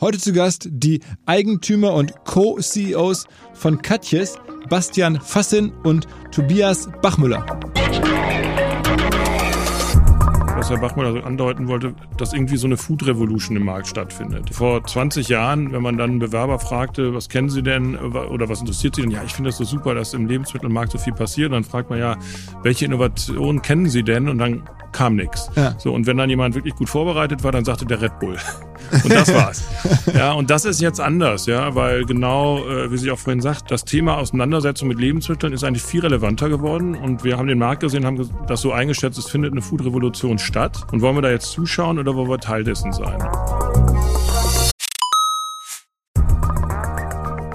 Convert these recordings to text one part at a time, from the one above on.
Heute zu Gast die Eigentümer und Co-CEOs von Katjes, Bastian Fassin und Tobias Bachmüller was Herr Bachmann also andeuten wollte, dass irgendwie so eine Food Revolution im Markt stattfindet. Vor 20 Jahren, wenn man dann einen Bewerber fragte, was kennen Sie denn oder was interessiert Sie denn? Ja, ich finde das so super, dass im Lebensmittelmarkt so viel passiert. Und dann fragt man ja, welche Innovationen kennen Sie denn? Und dann kam nichts. Ja. So, und wenn dann jemand wirklich gut vorbereitet war, dann sagte der Red Bull. Und das war's. ja, und das ist jetzt anders, ja, weil genau, äh, wie Sie auch vorhin sagt, das Thema Auseinandersetzung mit Lebensmitteln ist eigentlich viel relevanter geworden. Und wir haben den Markt gesehen, haben das so eingeschätzt, es findet eine Food-Revolution statt. Und wollen wir da jetzt zuschauen oder wollen wir Teil dessen sein?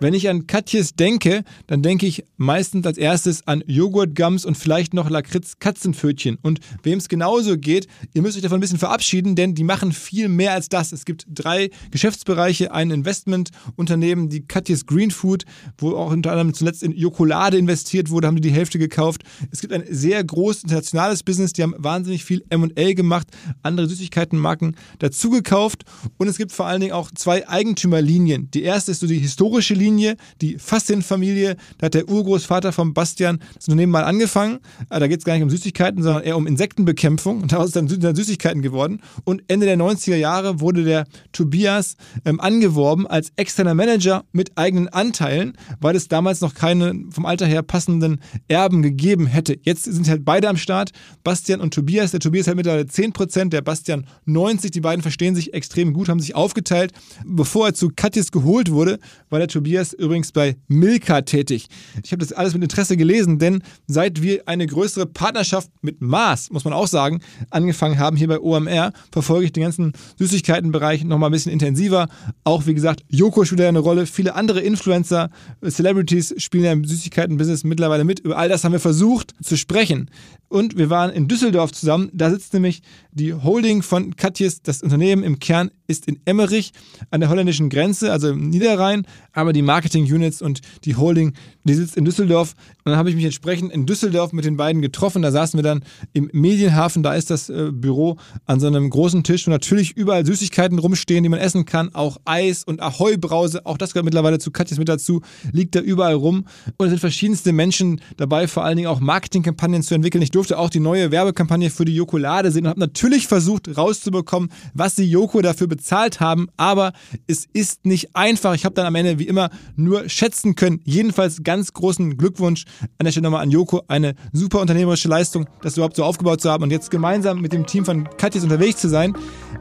Wenn ich an Katjes denke, dann denke ich meistens als erstes an Joghurtgums und vielleicht noch Lakritz-Katzenpfötchen. Und wem es genauso geht, ihr müsst euch davon ein bisschen verabschieden, denn die machen viel mehr als das. Es gibt drei Geschäftsbereiche, ein Investmentunternehmen, die Katjes Green Food, wo auch unter anderem zuletzt in Jokolade investiert wurde, haben die die Hälfte gekauft. Es gibt ein sehr großes internationales Business, die haben wahnsinnig viel M&A gemacht, andere Süßigkeitenmarken dazugekauft und es gibt vor allen Dingen auch zwei Eigentümerlinien. Die erste ist so die historische Linie, Linie, die Fassin-Familie. Da hat der Urgroßvater von Bastian das Unternehmen mal angefangen. Äh, da geht es gar nicht um Süßigkeiten, sondern eher um Insektenbekämpfung. Und daraus ist dann Süßigkeiten geworden. Und Ende der 90er Jahre wurde der Tobias ähm, angeworben als externer Manager mit eigenen Anteilen, weil es damals noch keine vom Alter her passenden Erben gegeben hätte. Jetzt sind halt beide am Start, Bastian und Tobias. Der Tobias hat mittlerweile 10%, der Bastian 90%. Die beiden verstehen sich extrem gut, haben sich aufgeteilt. Bevor er zu Katjes geholt wurde, war der Tobias Tobias übrigens bei Milka tätig. Ich habe das alles mit Interesse gelesen, denn seit wir eine größere Partnerschaft mit Mars, muss man auch sagen, angefangen haben hier bei OMR, verfolge ich den ganzen Süßigkeitenbereich nochmal ein bisschen intensiver. Auch wie gesagt, Joko spielt ja eine Rolle, viele andere Influencer, Celebrities spielen ja im Süßigkeitenbusiness mittlerweile mit. Über all das haben wir versucht zu sprechen. Und wir waren in Düsseldorf zusammen. Da sitzt nämlich die Holding von Katjes. Das Unternehmen im Kern ist in Emmerich an der holländischen Grenze, also im Niederrhein. Aber die Marketing-Units und die Holding, die sitzt in Düsseldorf. Und dann habe ich mich entsprechend in Düsseldorf mit den beiden getroffen. Da saßen wir dann im Medienhafen. Da ist das äh, Büro an so einem großen Tisch, wo natürlich überall Süßigkeiten rumstehen, die man essen kann. Auch Eis und Ahoi-Brause. Auch das gehört mittlerweile zu Katjes mit dazu. Liegt da überall rum. Und es sind verschiedenste Menschen dabei, vor allen Dingen auch Marketingkampagnen zu entwickeln. Ich durfte auch die neue Werbekampagne für die Jokolade sehen und habe natürlich versucht rauszubekommen, was die Joko dafür bezahlt haben, aber es ist nicht einfach. Ich habe dann am Ende wie immer nur schätzen können. Jedenfalls ganz großen Glückwunsch an der Stelle nochmal an Joko. Eine super unternehmerische Leistung, das überhaupt so aufgebaut zu haben und jetzt gemeinsam mit dem Team von Katjes unterwegs zu sein.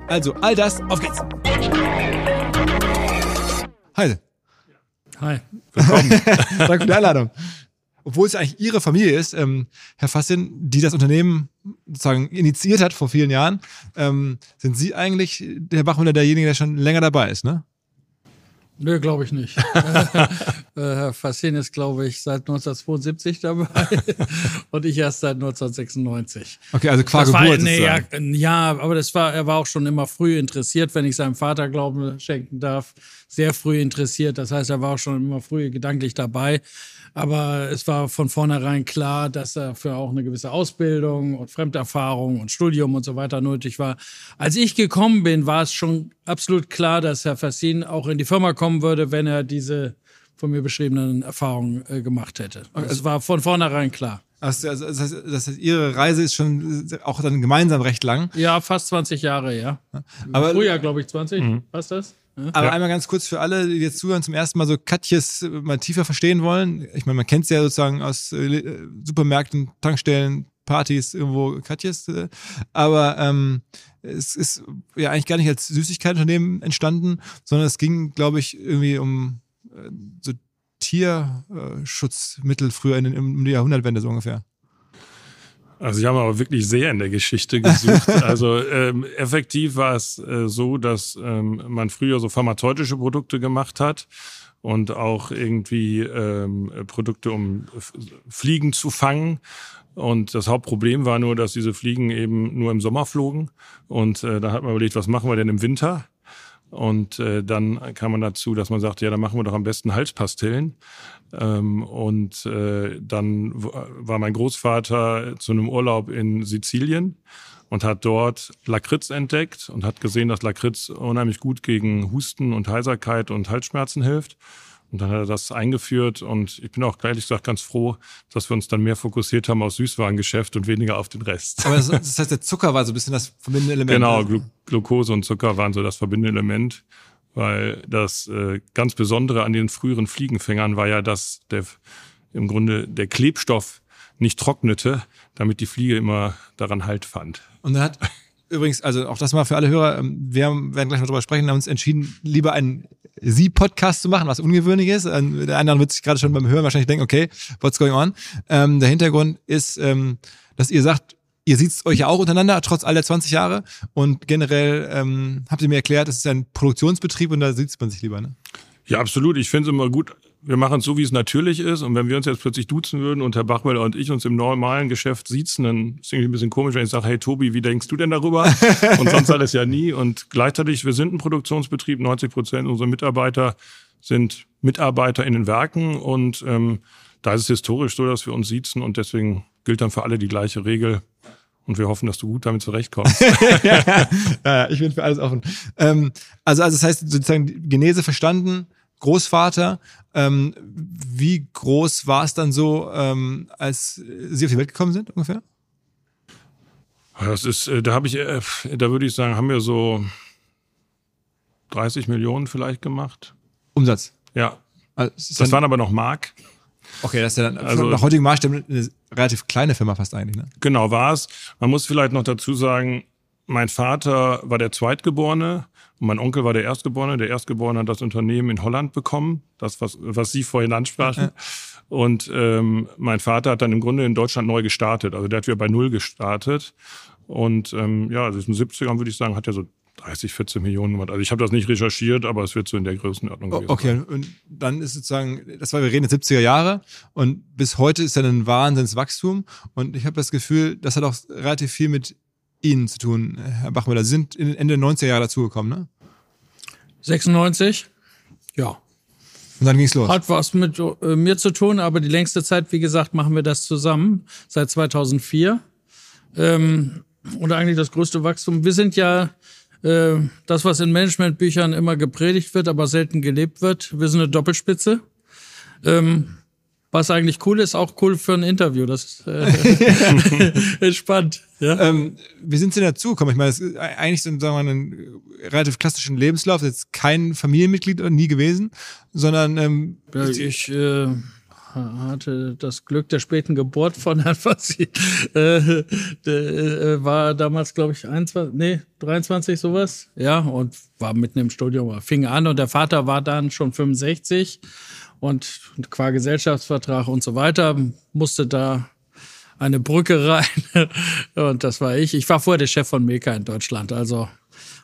Also all das, auf geht's. Hi. Hi. Willkommen. Danke für die Einladung obwohl es eigentlich ihre Familie ist, ähm, Herr Fassin, die das Unternehmen sozusagen initiiert hat vor vielen Jahren, ähm, sind Sie eigentlich, Herr Bachmüller, derjenige, der schon länger dabei ist, ne? Nö, glaube ich nicht. Äh, Herr Fassin ist, glaube ich, seit 1972 dabei und ich erst seit 1996. Okay, also qua Das war, Geburt. nee, ja, ja, aber das war, er war auch schon immer früh interessiert, wenn ich seinem Vater Glauben schenken darf. Sehr früh interessiert. Das heißt, er war auch schon immer früh gedanklich dabei. Aber es war von vornherein klar, dass dafür auch eine gewisse Ausbildung und Fremderfahrung und Studium und so weiter nötig war. Als ich gekommen bin, war es schon absolut klar, dass Herr Fassin auch in die Firma kommen würde, wenn er diese von mir beschriebenen Erfahrungen äh, gemacht hätte. Es war von vornherein klar. Also, also, das, heißt, das heißt, Ihre Reise ist schon auch dann gemeinsam recht lang. Ja, fast 20 Jahre, ja. Aber- Früher, glaube ich, 20. Passt das? Ja. Aber einmal ganz kurz für alle, die jetzt zuhören, zum ersten Mal so Katjes äh, mal tiefer verstehen wollen. Ich meine, man kennt es ja sozusagen aus äh, Supermärkten, Tankstellen, Partys, irgendwo Katjes. Äh, aber ähm, es ist ja eigentlich gar nicht als Süßigkeitenunternehmen entstanden, sondern es ging, glaube ich, irgendwie um äh, so Tierschutzmittel früher in den, um die Jahrhundertwende so ungefähr. Also sie haben aber wirklich sehr in der Geschichte gesucht. also ähm, effektiv war es äh, so, dass ähm, man früher so pharmazeutische Produkte gemacht hat und auch irgendwie ähm, Produkte, um Fliegen zu fangen. Und das Hauptproblem war nur, dass diese Fliegen eben nur im Sommer flogen. Und äh, da hat man überlegt, was machen wir denn im Winter? Und äh, dann kam man dazu, dass man sagte, ja, dann machen wir doch am besten Halspastillen. Ähm, und äh, dann war mein Großvater zu einem Urlaub in Sizilien und hat dort Lakritz entdeckt und hat gesehen, dass Lakritz unheimlich gut gegen Husten und Heiserkeit und Halsschmerzen hilft. Und dann hat er das eingeführt und ich bin auch ehrlich gesagt ganz froh, dass wir uns dann mehr fokussiert haben auf Süßwarengeschäft und weniger auf den Rest. Aber das, das heißt, der Zucker war so ein bisschen das verbindende Element. Genau, Glu Glucose und Zucker waren so das verbindende Element, weil das äh, ganz Besondere an den früheren Fliegenfängern war ja, dass der im Grunde der Klebstoff nicht trocknete, damit die Fliege immer daran Halt fand. Und dann hat übrigens, also auch das mal für alle Hörer, ähm, wir werden gleich noch drüber sprechen, haben uns entschieden, lieber einen Sie-Podcast zu machen, was ungewöhnlich ist. Ähm, Der andere wird sich gerade schon beim Hören wahrscheinlich denken, okay, what's going on? Ähm, der Hintergrund ist, ähm, dass ihr sagt, ihr seht euch ja auch untereinander, trotz all der 20 Jahre. Und generell ähm, habt ihr mir erklärt, es ist ein Produktionsbetrieb und da sieht man sich lieber. Ne? Ja, absolut. Ich finde es immer gut. Wir machen es so, wie es natürlich ist. Und wenn wir uns jetzt plötzlich duzen würden und Herr Bachmüller und ich uns im normalen Geschäft siezen, dann ist es irgendwie ein bisschen komisch, wenn ich sage, hey Tobi, wie denkst du denn darüber? und sonst alles ja nie. Und gleichzeitig, wir sind ein Produktionsbetrieb. 90 Prozent unserer Mitarbeiter sind Mitarbeiter in den Werken. Und ähm, da ist es historisch so, dass wir uns siezen. Und deswegen gilt dann für alle die gleiche Regel. Und wir hoffen, dass du gut damit zurechtkommst. ja, ja, ich bin für alles offen. Ähm, also, also das heißt sozusagen Genese verstanden, Großvater. Ähm, wie groß war es dann so, ähm, als Sie auf die Welt gekommen sind ungefähr? Das ist, äh, da habe ich, äh, da würde ich sagen, haben wir so 30 Millionen vielleicht gemacht. Umsatz. Ja, Also, das dann, waren aber noch Mark. okay, das ist ja dann also- nach heutigen Maßstäben eine relativ kleine Firma fast eigentlich. Ne? Genau war es. Man muss vielleicht noch dazu sagen, mein Vater war der Zweitgeborene und mein Onkel war der Erstgeborene. Der Erstgeborene hat das Unternehmen in Holland bekommen, das, was, was Sie vorhin ansprachen. Und ähm, mein Vater hat dann im Grunde in Deutschland neu gestartet. Also der hat wieder bei Null gestartet. Und ähm, ja, also in den 70ern würde ich sagen, hat er so 30, 14 Millionen gemacht. Also ich habe das nicht recherchiert, aber es wird so in der Größenordnung gewesen Okay, und dann ist sozusagen, das war, wir reden jetzt 70er Jahre und bis heute ist ja ein Wahnsinnswachstum und ich habe das Gefühl, das hat auch relativ viel mit Ihnen zu tun, Herr Bachmüller. Sie sind in Ende der 90er Jahre dazugekommen, ne? 96? Ja. Und dann ging's los. Hat was mit äh, mir zu tun, aber die längste Zeit, wie gesagt, machen wir das zusammen, seit 2004. Ähm, und eigentlich das größte Wachstum. Wir sind ja äh, das, was in Managementbüchern immer gepredigt wird, aber selten gelebt wird. Wir sind eine Doppelspitze. Ähm, was eigentlich cool ist, auch cool für ein Interview. Das ist äh, entspannt. Ja? Ähm, wie sind Sie denn dazugekommen? Ich meine, das ist eigentlich so, sagen wir mal, einen relativ klassischen Lebenslauf, jetzt kein Familienmitglied nie gewesen, sondern ähm, Ja, ich äh, hatte das Glück der späten Geburt von Herrn Fassi. Äh, der, äh, war damals, glaube ich, 21, nee, 23 sowas. Ja, und war mitten im Studium, fing an und der Vater war dann schon 65 und qua Gesellschaftsvertrag und so weiter musste da eine Brücke rein und das war ich. Ich war vorher der Chef von Meka in Deutschland, also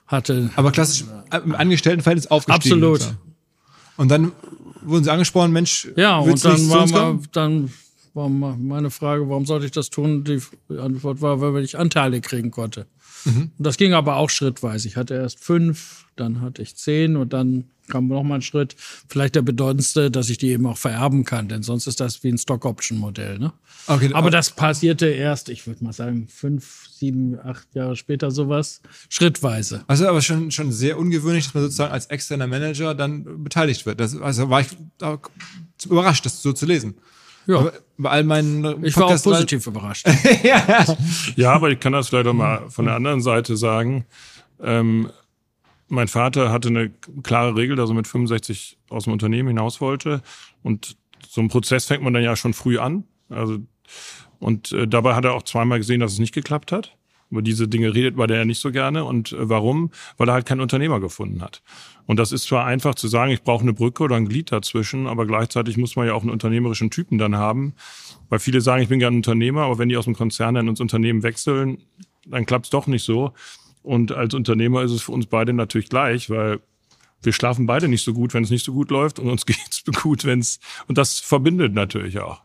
hatte aber klassisch im Angestelltenverhältnis aufgestiegen. Absolut. Und dann wurden sie angesprochen, Mensch, Ja, und dann war, mal, dann war mal meine Frage, warum sollte ich das tun? Die Antwort war, weil ich Anteile kriegen konnte. Mhm. Und das ging aber auch schrittweise. Ich hatte erst fünf, dann hatte ich zehn und dann kam noch mal ein Schritt. Vielleicht der bedeutendste, dass ich die eben auch vererben kann, denn sonst ist das wie ein Stock-Option-Modell. Ne? Okay, Aber das passierte erst, ich würde mal sagen, fünf, sieben, acht Jahre später sowas, schrittweise. Also aber schon, schon sehr ungewöhnlich, dass man sozusagen als externer Manager dann beteiligt wird. Das, also war ich da überrascht, das so zu lesen. Ja, bei all meinen ich war auch positiv überrascht. Ja, aber ich kann das vielleicht auch mal von der anderen Seite sagen. Ähm, mein Vater hatte eine klare Regel, dass er mit 65 aus dem Unternehmen hinaus wollte. Und so einen Prozess fängt man dann ja schon früh an. Also, und äh, dabei hat er auch zweimal gesehen, dass es nicht geklappt hat. Über diese Dinge redet bei der ja nicht so gerne. Und äh, warum? Weil er halt keinen Unternehmer gefunden hat. Und das ist zwar einfach zu sagen, ich brauche eine Brücke oder ein Glied dazwischen, aber gleichzeitig muss man ja auch einen unternehmerischen Typen dann haben. Weil viele sagen, ich bin gerne Unternehmer, aber wenn die aus dem Konzern dann ins Unternehmen wechseln, dann klappt es doch nicht so. Und als Unternehmer ist es für uns beide natürlich gleich, weil wir schlafen beide nicht so gut, wenn es nicht so gut läuft und uns geht's gut, wenn es und das verbindet natürlich auch.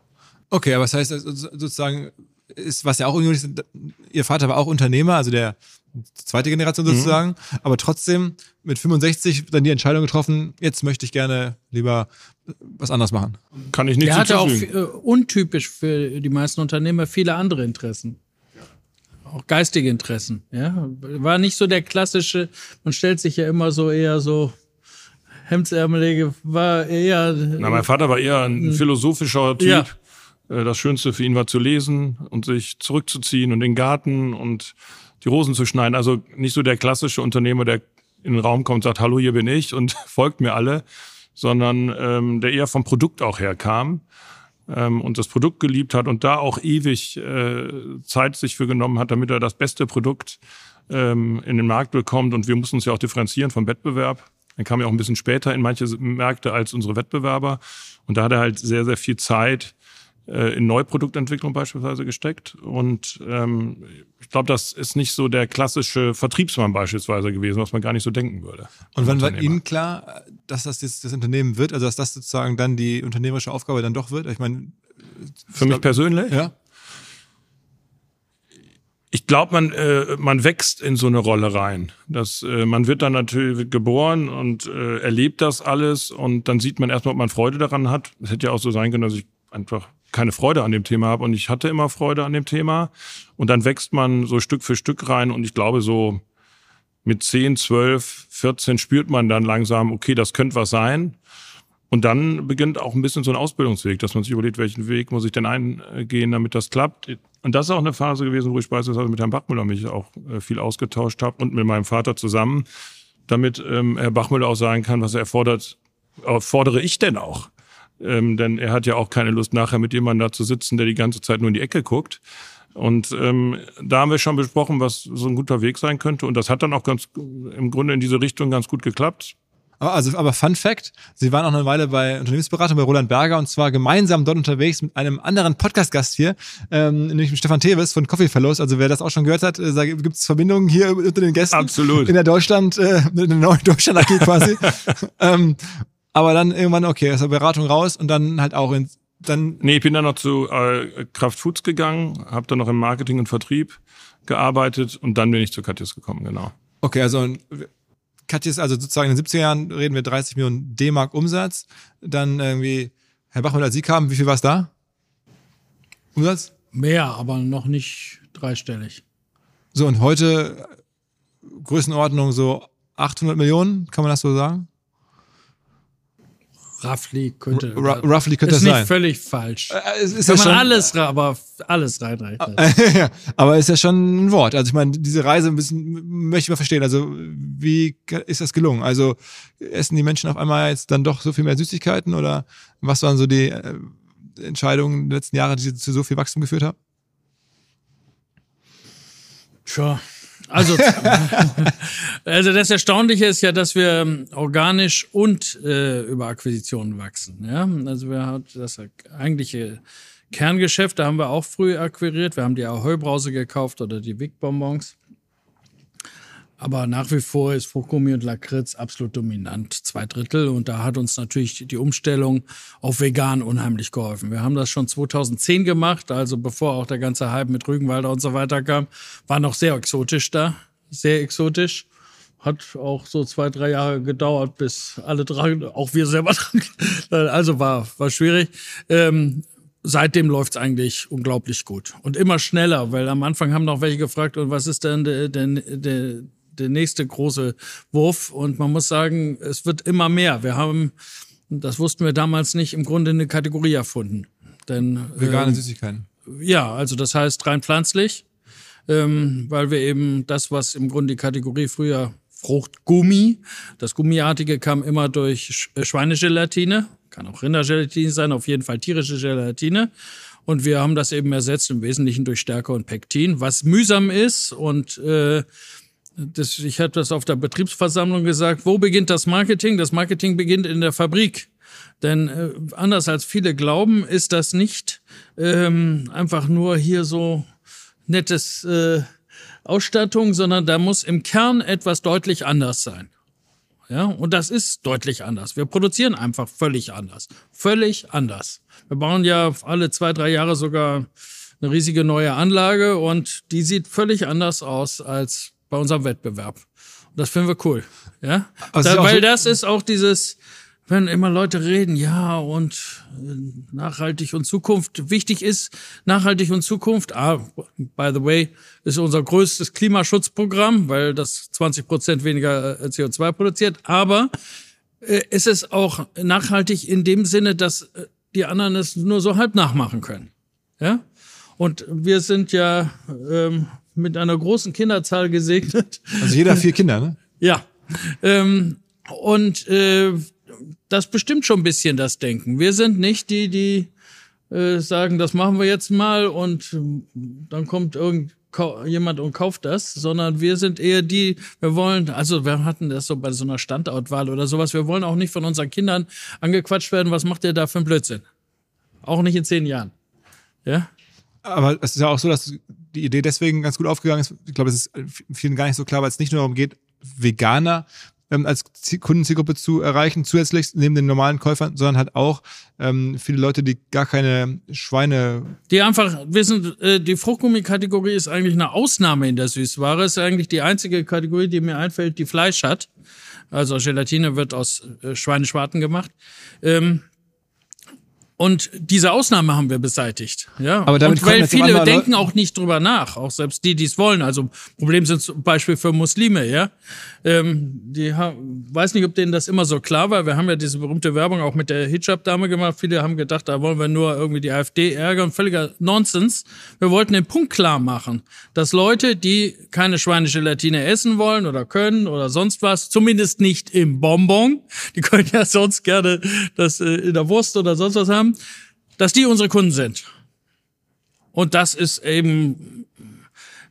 Okay, aber das heißt also sozusagen, ist, was ja auch ungewöhnlich ist, ihr Vater war auch Unternehmer, also der zweite Generation sozusagen, aber trotzdem mit 65 dann die Entscheidung getroffen, jetzt möchte ich gerne lieber was anderes machen. Kann ich nicht Der hatte auch äh, untypisch für die meisten Unternehmer viele andere Interessen. Auch geistige Interessen. Ja, war nicht so der klassische. Man stellt sich ja immer so eher so Hemdsärmelige. War eher. Na, mein Vater war eher ein philosophischer Typ. Ja. Äh, Das Schönste für ihn war zu lesen und sich zurückzuziehen und den Garten und die Rosen zu schneiden. Also nicht so der klassische Unternehmer, der in den Raum kommt und sagt, hallo, hier bin ich und folgt mir alle, sondern ähm, der eher vom Produkt auch herkam ähm, und das Produkt geliebt hat und da auch ewig äh, Zeit sich für genommen hat, damit er das beste Produkt ähm, in den Markt bekommt. Und wir mussten uns ja auch differenzieren vom Wettbewerb. Er kam ja auch ein bisschen später in manche Märkte als unsere Wettbewerber. Und da hat er halt sehr, sehr viel Zeit äh, in Neuproduktentwicklung beispielsweise gesteckt. Und ähm, ich glaube, das ist nicht so der klassische Vertriebsmann beispielsweise gewesen, was man gar nicht so denken würde. Und wann war. Ihnen klar, dass das jetzt das Unternehmen wird, also dass das sozusagen dann die unternehmerische Aufgabe dann doch wird? Ich meine, Für mich persönlich? ja. Ich glaube, man, äh, man wächst in so eine Rolle rein. Das, äh, man wird dann natürlich wird geboren und äh, erlebt das alles und dann sieht man erstmal, ob man Freude daran hat. Es hätte ja auch so sein können, dass ich einfach keine Freude an dem Thema habe und ich hatte immer Freude an dem Thema. Und dann wächst man so Stück für Stück rein und ich glaube, so mit 10, 12, 14 spürt man dann langsam, okay, das könnte was sein. Und dann beginnt auch ein bisschen so ein Ausbildungsweg, dass man sich überlegt, welchen Weg muss ich denn eingehen, damit das klappt. Und das ist auch eine Phase gewesen, wo ich beispielsweise mit Herrn Bachmüller mich auch äh, viel ausgetauscht habe und mit meinem Vater zusammen, damit ähm, Herr Bachmüller auch sagen kann, was er erfordert, äh, fordere ich denn auch. Ähm, denn er hat ja auch keine Lust, nachher mit jemandem da zu sitzen, der die ganze Zeit nur in die Ecke guckt. Und ähm, da haben wir schon besprochen, was so ein guter Weg sein könnte. Und das hat dann auch ganz im Grunde in diese Richtung ganz gut geklappt. Aber, also, aber Fun Fact, Sie waren auch eine Weile bei Unternehmensberatung bei Roland Berger und zwar gemeinsam dort unterwegs mit einem anderen Podcast-Gast hier, ähm, nämlich mit Stefan Teves von Coffee Fellows. Also wer das auch schon gehört hat, äh, gibt es Verbindungen hier unter den Gästen. Absolut. In der Deutschland, äh, in der neuen Deutschland AG quasi. ähm, aber dann irgendwann, okay, aus der Beratung raus und dann halt auch ins, dann, Nee, ich bin dann noch zu äh, Kraft Foods gegangen, habe dann noch im Marketing und Vertrieb gearbeitet und dann bin ich zu Katjes gekommen, genau. okay, also Katjes, also sozusagen in den 70er Jahren reden wir 30 Millionen D-Mark Umsatz. Dann irgendwie, Herr Bachmann, als Sie kamen, wie viel war es da? Umsatz? Mehr, aber noch nicht dreistellig. So, und heute Größenordnung so 800 Millionen, kann man das so sagen? Roughly könnte. R roughly könnte ist das nicht sein. völlig falsch. Äh, es ist Kann ja man schon, alles, aber alles reinrechnen. ja, aber ist ja schon ein Wort. Also ich meine, diese Reise ein bisschen möchte ich mal verstehen. Also wie ist das gelungen? Also essen die Menschen auf einmal jetzt dann doch so viel mehr Süßigkeiten oder was waren so die äh, Entscheidungen der letzten Jahre, die zu so viel Wachstum geführt haben? Tja. Also, also das Erstaunliche ist ja, dass wir ähm, organisch und äh, über Akquisitionen wachsen. Ja? Also wir haben das eigentliche Kerngeschäft, da haben wir auch früh akquiriert. Wir haben die Ahoi-Brause gekauft oder die Wick-Bonbons. Aber nach wie vor ist Fruchtgummi und Lakritz absolut dominant, zwei Drittel. Und da hat uns natürlich die Umstellung auf vegan unheimlich geholfen. Wir haben das schon 2010 gemacht, also bevor auch der ganze Hype mit Rügenwalder und so weiter kam, war noch sehr exotisch da, sehr exotisch. Hat auch so zwei, drei Jahre gedauert, bis alle dran, auch wir selber dran. Also war, war schwierig. Ähm, seitdem läuft's eigentlich unglaublich gut und immer schneller, weil am Anfang haben noch welche gefragt, und was ist denn der, der, der, der nächste große Wurf? Und man muss sagen, es wird immer mehr. Wir haben, das wussten wir damals nicht, im Grunde eine Kategorie erfunden. Denn Vegane ähm, Süßigkeiten. ja, also das heißt rein pflanzlich, ähm, weil wir eben das, was im Grunde die Kategorie früher Fruchtgummi, das Gummiartige kam immer durch äh, Schweinegelatine, kann auch Rindergelatine sein, auf jeden Fall tierische Gelatine. Und wir haben das eben ersetzt im Wesentlichen durch Stärke und Pektin, was mühsam ist und äh, das, ich hatte das auf der Betriebsversammlung gesagt, wo beginnt das Marketing? Das Marketing beginnt in der Fabrik. Denn äh, anders als viele glauben, ist das nicht ähm, einfach nur hier so nettes äh, Ausstattung, sondern da muss im Kern etwas deutlich anders sein. Ja, und das ist deutlich anders. Wir produzieren einfach völlig anders. Völlig anders. Wir bauen ja alle zwei, drei Jahre sogar eine riesige neue Anlage und die sieht völlig anders aus als bei unserem Wettbewerb. Und das finden wir cool. Ja, es ist da, weil so- das ist auch dieses, wenn immer Leute reden, ja, und äh, nachhaltig und Zukunft. Wichtig ist nachhaltig und Zukunft. Ah, by the way, ist unser größtes Klimaschutzprogramm, weil das 20 Prozent weniger äh, CO2 produziert. Aber äh, es ist auch nachhaltig in dem Sinne, dass äh, die anderen es nur so halb nachmachen können. Ja? Und wir sind ja ähm, mit einer großen Kinderzahl gesegnet. Also jeder vier Kinder, ne? Ja. Ähm, und äh, das bestimmt schon ein bisschen das Denken. Wir sind nicht die, die äh, sagen, das machen wir jetzt mal und ähm, dann kommt irgend jemand und kauft das, sondern wir sind eher die, wir wollen, also wir hatten das so bei so einer Standortwahl oder sowas, wir wollen auch nicht von unseren Kindern angequatscht werden, was macht ihr da für ein Blödsinn? Auch nicht in zehn Jahren. Ja? Aber es ist ja auch so, dass die Idee deswegen ganz gut aufgegangen ist. Ich glaube, es ist vielen gar nicht so klar, weil es nicht nur darum geht, Veganer ähm, als Ziel- Kundenzielgruppe zu erreichen, zusätzlich neben den normalen Käufern, sondern halt auch ähm, viele Leute, die gar keine Schweine. Die einfach wissen, äh, die Fruchtgummi-Kategorie ist eigentlich eine Ausnahme in der Süßware. Ist eigentlich die einzige Kategorie, die mir einfällt, die Fleisch hat. Also Gelatine wird aus äh, Schweineschwarten gemacht. Ähm, und diese Ausnahme haben wir beseitigt. Ja. Aber damit und weil viele denken auch nicht drüber nach, auch selbst die, die es wollen. Also Problem sind zum Beispiel für Muslime, ja. Ähm, die weiß nicht, ob denen das immer so klar war. Wir haben ja diese berühmte Werbung auch mit der Hijab-Dame gemacht. Viele haben gedacht, da wollen wir nur irgendwie die AfD ärgern. Völliger Nonsens. Wir wollten den Punkt klar machen, dass Leute, die keine Schweinegelatine essen wollen oder können oder sonst was, zumindest nicht im Bonbon, die können ja sonst gerne das äh, in der Wurst oder sonst was haben, dass die unsere Kunden sind. Und das ist eben,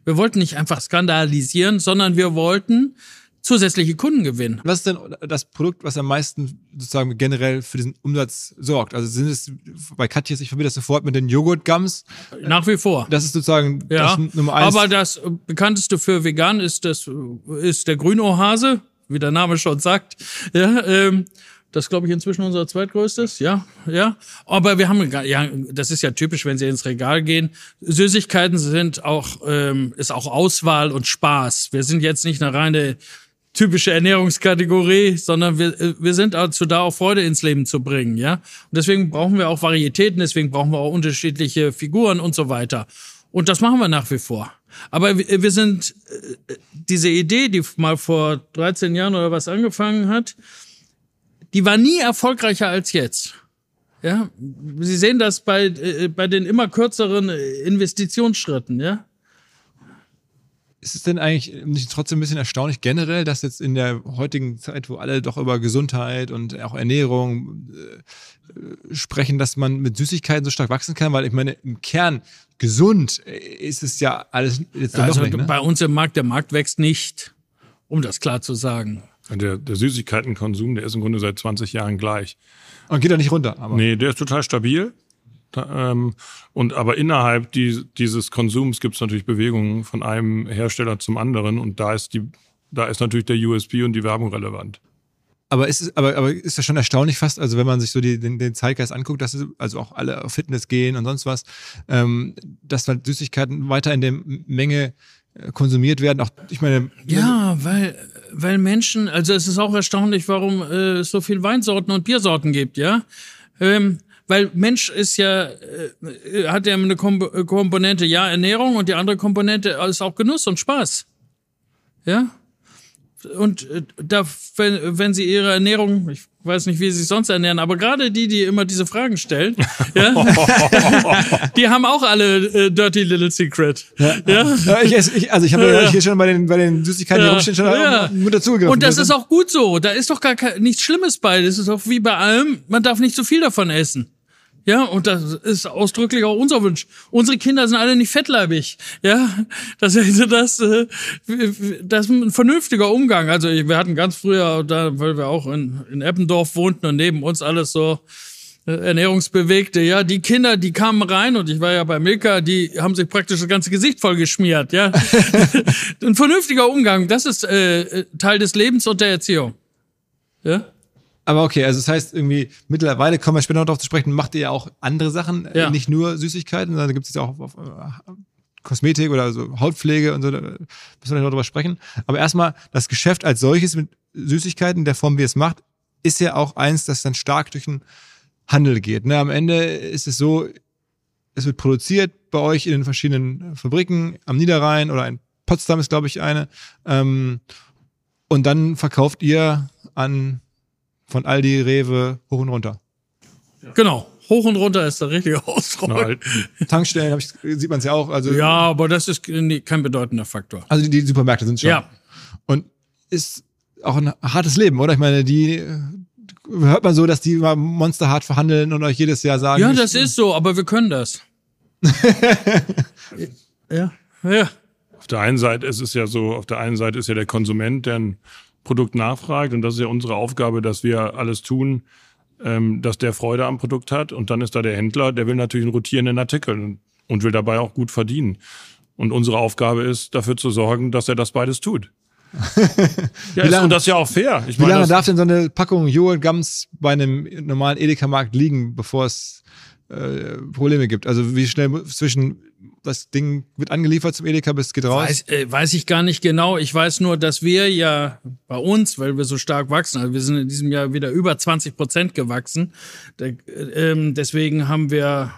wir wollten nicht einfach skandalisieren, sondern wir wollten zusätzliche Kunden gewinnen. Was ist denn das Produkt, was am meisten sozusagen generell für diesen Umsatz sorgt? Also sind es bei Katjes, ich verbinde das sofort mit den Joghurtgums. Nach wie vor. Das ist sozusagen Ja, das Nummer eins. aber das bekannteste für vegan ist das ist der Grünohrhase, wie der Name schon sagt. Ja, ähm, das glaube ich inzwischen unser zweitgrößtes. Ja, ja. Aber wir haben ja, das ist ja typisch, wenn Sie ins Regal gehen. Süßigkeiten sind auch ähm, ist auch Auswahl und Spaß. Wir sind jetzt nicht eine reine typische Ernährungskategorie, sondern wir, äh, wir sind dazu da, auch Freude ins Leben zu bringen, ja. Und deswegen brauchen wir auch Varietäten, deswegen brauchen wir auch unterschiedliche Figuren und so weiter. Und das machen wir nach wie vor. Aber wir wir sind äh, diese Idee, die mal vor 13 Jahren oder was angefangen hat, die war nie erfolgreicher als jetzt. Ja, Sie sehen das bei, äh, bei den immer kürzeren äh, Investitionsschritten, ja. Ist es denn eigentlich nicht trotzdem ein bisschen erstaunlich generell, dass jetzt in der heutigen Zeit, wo alle doch über Gesundheit und auch Ernährung äh, äh, sprechen, dass man mit Süßigkeiten so stark wachsen kann? Weil ich meine, im Kern gesund äh, ist es ja alles jetzt dann Also nicht, ne? bei uns im Markt, der Markt wächst nicht, um das klar zu sagen. Der, der Süßigkeitenkonsum, der ist im Grunde seit 20 Jahren gleich. Und geht doch nicht runter. Aber Nee, der ist total stabil. Ähm, und aber innerhalb die, dieses Konsums gibt es natürlich Bewegungen von einem Hersteller zum anderen und da ist die da ist natürlich der USP und die Werbung relevant. Aber ist, es, aber, aber ist das schon erstaunlich fast, also wenn man sich so die, den, den Zeitgeist anguckt, dass es, also auch alle auf Fitness gehen und sonst was, ähm, dass halt Süßigkeiten weiter in der Menge äh, konsumiert werden. Auch, ich meine, Ja, weil, weil Menschen, also es ist auch erstaunlich, warum äh, es so viel Weinsorten und Biersorten gibt, ja. Ähm, weil Mensch ist ja, äh, hat ja eine Kom Komponente, ja, Ernährung und die andere Komponente ist auch Genuss und Spaß. Ja? Und äh, da, wenn, wenn sie ihre Ernährung, ich weiß nicht, wie sie sich sonst ernähren, aber gerade die, die immer diese Fragen stellen, ja, die haben auch alle äh, Dirty Little Secret. Ja. ja? Ja, ich, ich, also ich habe Ja. hier schon bei den, bei den Süßigkeiten, die rumstehen, schon Ja. mit dazugegriffen. Und das ist auch gut so. Da ist doch gar kein, nichts Schlimmes bei. Das ist auch wie bei allem. Man darf nicht zu viel davon essen. Ja, und das ist ausdrücklich auch unser Wunsch. Unsere Kinder sind alle nicht fettleibig. Ja, das ist das, äh, das ist ein vernünftiger Umgang. Also wir hatten ganz früher, da, weil wir auch in, in Eppendorf wohnten und neben uns alles so äh, Ernährungsbewegte, ja, die Kinder, die kamen rein und ich war ja bei Milka, die haben sich praktisch das ganze Gesicht voll geschmiert, ja. Ein vernünftiger Umgang, das ist äh, Teil des Lebens und der Erziehung. Ja? Aber okay, also das heißt irgendwie, mittlerweile kommen wir später noch darauf zu sprechen, macht ihr ja auch andere Sachen, äh, Ja. nicht nur Süßigkeiten, sondern da gibt es ja auch auf, äh, Kosmetik oder so Hautpflege und so, da müssen wir noch drüber sprechen. Aber erstmal, das Geschäft als solches mit Süßigkeiten, der Form, wie es macht, ist ja auch eins, das dann stark durch den Handel geht. Ne? Am Ende ist es so, es wird produziert bei euch in den verschiedenen Fabriken am Niederrhein oder in Potsdam ist, glaube ich, eine. Ähm, und dann verkauft ihr an von Aldi, Rewe hoch und runter. Genau. Hoch und runter ist der richtige Ausdruck. Na, halt, Tankstellen ich, sieht man es ja auch. Also, Ja, aber das ist kein bedeutender Faktor. also die, die Supermärkte sind schon. Ja. Und ist auch ein hartes Leben, oder? Ich meine, die hört man so, dass die immer monsterhart verhandeln und euch jedes Jahr sagen. Ja, ich- das ist so, aber wir können das. ja. Ja. Auf der einen Seite ist es ja so, auf der einen Seite ist ja der Konsument, der ein Produkt nachfragt und das ist ja unsere Aufgabe, dass wir alles tun, ähm, dass der Freude am Produkt hat und dann ist da der Händler, der will natürlich einen rotierenden Artikel und, will dabei auch gut verdienen. Und unsere Aufgabe ist, dafür zu sorgen, dass er das beides tut. ja, ist, lange- und das ist ja auch fair. Ich Wie meine, lange darf denn so eine Packung Joghurt Gums bei einem normalen Edeka-Markt liegen, bevor es äh, Probleme gibt? Also wie schnell zwischen das Ding wird angeliefert zum Edeka bis es geht raus? Weiß, äh, weiß ich gar nicht genau. Ich weiß nur, dass wir ja bei uns, weil wir so stark wachsen, also wir sind in diesem Jahr wieder über 20 Prozent gewachsen. Da, äh, deswegen haben wir,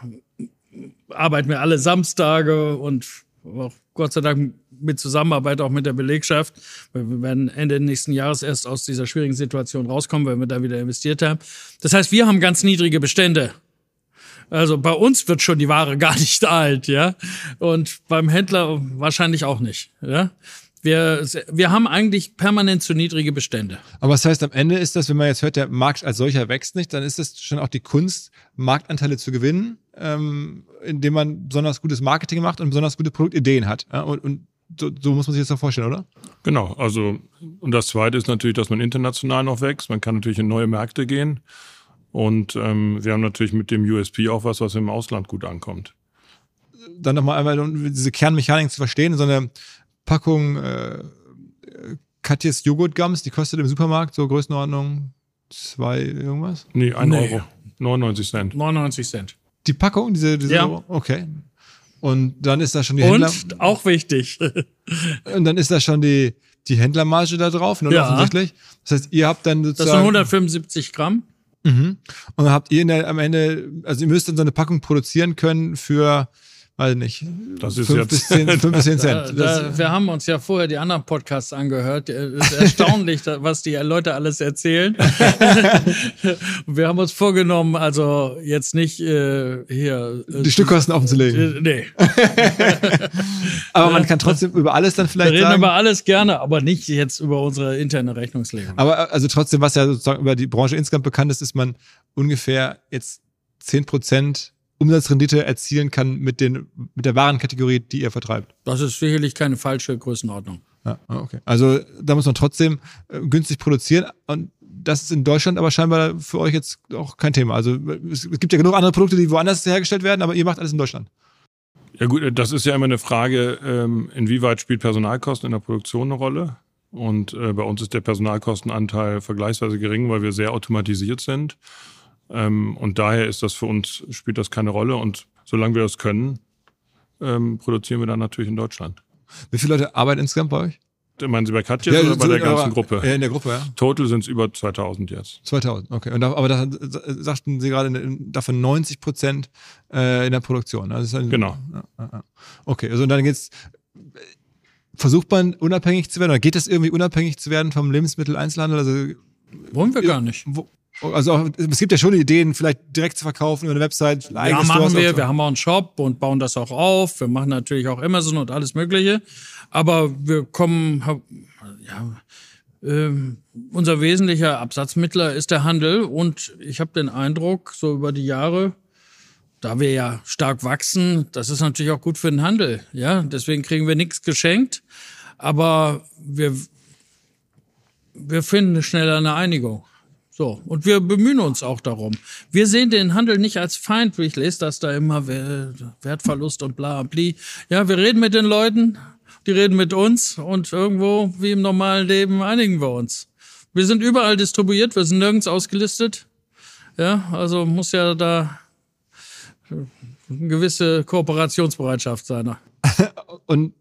arbeiten wir alle Samstage und auch Gott sei Dank mit Zusammenarbeit auch mit der Belegschaft. Wir werden Ende nächsten Jahres erst aus dieser schwierigen Situation rauskommen, weil wir da wieder investiert haben. Das heißt, wir haben ganz niedrige Bestände. Also bei uns wird schon die Ware gar nicht alt, ja. Und beim Händler wahrscheinlich auch nicht, ja. Wir, wir haben eigentlich permanent zu niedrige Bestände. Aber das heißt, am Ende ist das, wenn man jetzt hört, der Markt als solcher wächst nicht, dann ist es schon auch die Kunst, Marktanteile zu gewinnen, ähm, indem man besonders gutes Marketing macht und besonders gute Produktideen hat. Ja? Und, und so, so muss man sich das doch vorstellen, oder? Genau, also und das Zweite ist natürlich, dass man international noch wächst. Man kann natürlich in neue Märkte gehen und ähm, wir haben natürlich mit dem USP auch was, was im Ausland gut ankommt. Dann nochmal einmal um diese Kernmechanik zu verstehen, so eine Packung äh, Katjes Joghurtgums, die kostet im Supermarkt so Größenordnung zwei irgendwas. Nee, ein Nee. Euro, 99 Cent. 99 Cent. Die Packung, diese, diese Ja. okay. Und dann ist da schon die Händler Und auch wichtig. und dann ist da schon die die Händlermarge da drauf, ne, Ja. offensichtlich. Das heißt, ihr habt dann Das sozusagen sind 175 Gramm. Mhm. Und dann habt ihr der, am Ende, also ihr müsst dann so eine Packung produzieren können für, weiß nicht, Das ist fünf jetzt bis zehn, fünf bis zehn Da, Cent. Das, da, wir haben uns ja vorher die anderen Podcasts angehört. Es ist erstaunlich, da- was die Leute alles erzählen. Wir haben uns vorgenommen, also jetzt nicht äh, hier. Äh, die Stückkosten offenzulegen. äh, nee, Aber man kann trotzdem über alles dann wir vielleicht reden sagen. über alles gerne, aber nicht jetzt über unsere interne Rechnungslegung. Aber also trotzdem, was ja sozusagen über die Branche insgesamt bekannt ist, ist man ungefähr jetzt 10% Umsatzrendite erzielen kann mit, den, mit der Warenkategorie, die ihr vertreibt. Das ist sicherlich keine falsche Größenordnung. Ja, ah, okay. Also da muss man trotzdem äh, günstig produzieren und das ist in Deutschland aber scheinbar für euch jetzt auch kein Thema. Also es, es gibt ja genug andere Produkte, die woanders hergestellt werden, aber ihr macht alles in Deutschland. Ja gut, das ist ja immer eine Frage, ähm, inwieweit spielt Personalkosten in der Produktion eine Rolle? Und äh, bei uns ist der Personalkostenanteil vergleichsweise gering, weil wir sehr automatisiert sind. Ähm, und daher ist das für uns, spielt das keine Rolle. Und solange wir das können, ähm, produzieren wir dann natürlich in Deutschland. Wie viele Leute arbeiten insgesamt bei euch? Meinen Sie bei Katja oder bei der ganzen aber- Gruppe? Ja, in der Gruppe, ja. Total sind es über 2000 jetzt. 2000, okay. Und da, aber da sagten Sie gerade davon 90 Prozent äh, in der Produktion. Also ein, Genau. Ja, ja, ja. Okay, also und dann geht's. Versucht man unabhängig zu werden oder geht das irgendwie unabhängig zu werden vom Lebensmitteleinzelhandel? Also, Wollen wir gar nicht. wo, also auch, es gibt ja schon Ideen, vielleicht direkt zu verkaufen über eine Website. Ja, machen Stores wir. Wir haben auch einen Shop und bauen das auch auf. Wir machen natürlich auch Amazon und alles Mögliche. Aber wir kommen, ja, ähm, unser wesentlicher Absatzmittler ist der Handel. Und ich habe den Eindruck, so über die Jahre, da wir ja stark wachsen, das ist natürlich auch gut für den Handel. Ja, deswegen kriegen wir nichts geschenkt. Aber wir, wir finden schneller eine Einigung. So, und wir bemühen uns auch darum. Wir sehen den Handel nicht als Feind, ich lese das da immer, Wer- Wertverlust und bla bli. Ja, wir reden mit den Leuten, die reden mit uns und irgendwo, wie im normalen Leben, einigen wir uns. Wir sind überall distribuiert, wir sind nirgends ausgelistet. Ja, also muss ja da eine gewisse Kooperationsbereitschaft sein. Und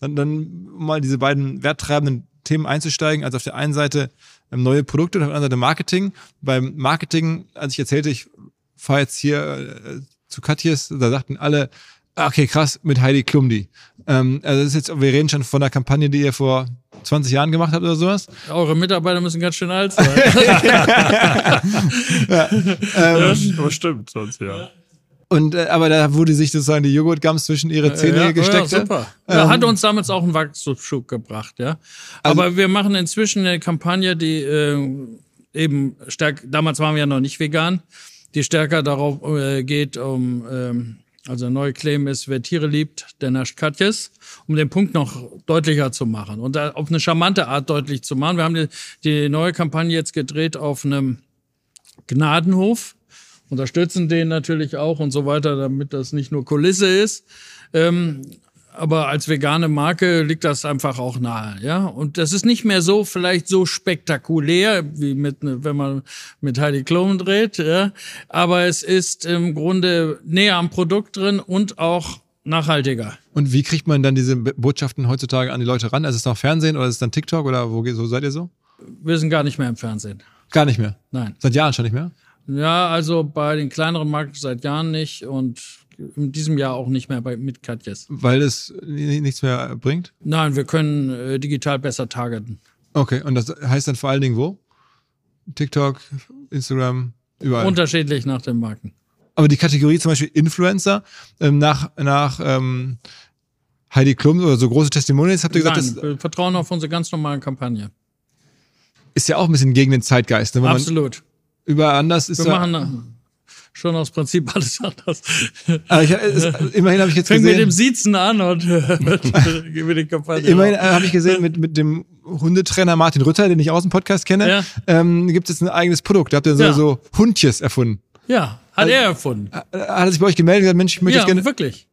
dann, dann mal diese beiden werttreibenden Themen einzusteigen. Also auf der einen Seite neue Produkte und auf der anderen Seite Marketing. Beim Marketing, als ich erzählte, ich fahre jetzt hier äh, zu Katjes, da sagten alle, ah, okay, krass, mit Heidi Klum die. Ähm, also das ist jetzt, wir reden schon von einer Kampagne, die ihr vor 20 Jahren gemacht habt oder sowas. Eure Mitarbeiter müssen ganz schön alt sein. Aber stimmt, sonst ja. Und äh, aber da wurde sich sozusagen die Joghurtgums zwischen ihre Zähne ja, gesteckt. Ja, super. Ja, hat uns damals auch einen Wachstumsschub gebracht, ja. Aber wir machen inzwischen eine Kampagne, die äh, eben stark, damals waren wir ja noch nicht vegan, die stärker darauf äh, geht, um, ähm, also ein neuer Claim ist, wer Tiere liebt, der nascht Katjes, um den Punkt noch deutlicher zu machen und da auf eine charmante Art deutlich zu machen. Wir haben die, die neue Kampagne jetzt gedreht auf einem Gnadenhof, unterstützen den natürlich auch und so weiter, damit das nicht nur Kulisse ist. Ähm, aber als vegane Marke liegt das einfach auch nahe, ja. Und das ist nicht mehr so vielleicht so spektakulär wie mit wenn man mit Heidi Klum dreht, ja. Aber es ist im Grunde näher am Produkt drin und auch nachhaltiger. Und wie kriegt man dann diese Botschaften heutzutage an die Leute ran? Also ist es noch Fernsehen oder ist es dann TikTok oder wo, so seid ihr so? Wir sind gar nicht mehr im Fernsehen. Gar nicht mehr. Nein. Seit Jahren schon nicht mehr? Ja, also bei den kleineren Marken seit Jahren nicht und in diesem Jahr auch nicht mehr bei, mit Katjes. Weil es ni- nichts mehr bringt? Nein, wir können äh, digital besser targeten. Okay, und das heißt dann vor allen Dingen wo? TikTok, Instagram, überall. Unterschiedlich nach den Marken. Aber die Kategorie zum Beispiel Influencer, ähm, nach, nach ähm, Heidi Klum oder so große Testimonials, habt ihr gesagt, Nein, das wir vertrauen auf unsere ganz normalen Kampagne. ist ja auch ein bisschen gegen den Zeitgeist. Ne? Absolut. Überall anders ist. Wir ja- machen äh, schon aus Prinzip alles anders. Aber ich, es, immerhin habe ich jetzt Fängt mit dem gesehen, Siezen an und gehen wir die Kampagne. immerhin äh, habe ich gesehen mit, mit dem Hundetrainer Martin Rütter, den ich aus dem Podcast kenne, Ja. ähm, gibt es ein eigenes Produkt. Da habt ihr so, Ja. so Hundjes erfunden. Ja, hat er erfunden. Hat er sich bei euch gemeldet und gesagt, Mensch, ich möchte Ja, jetzt gerne. wirklich.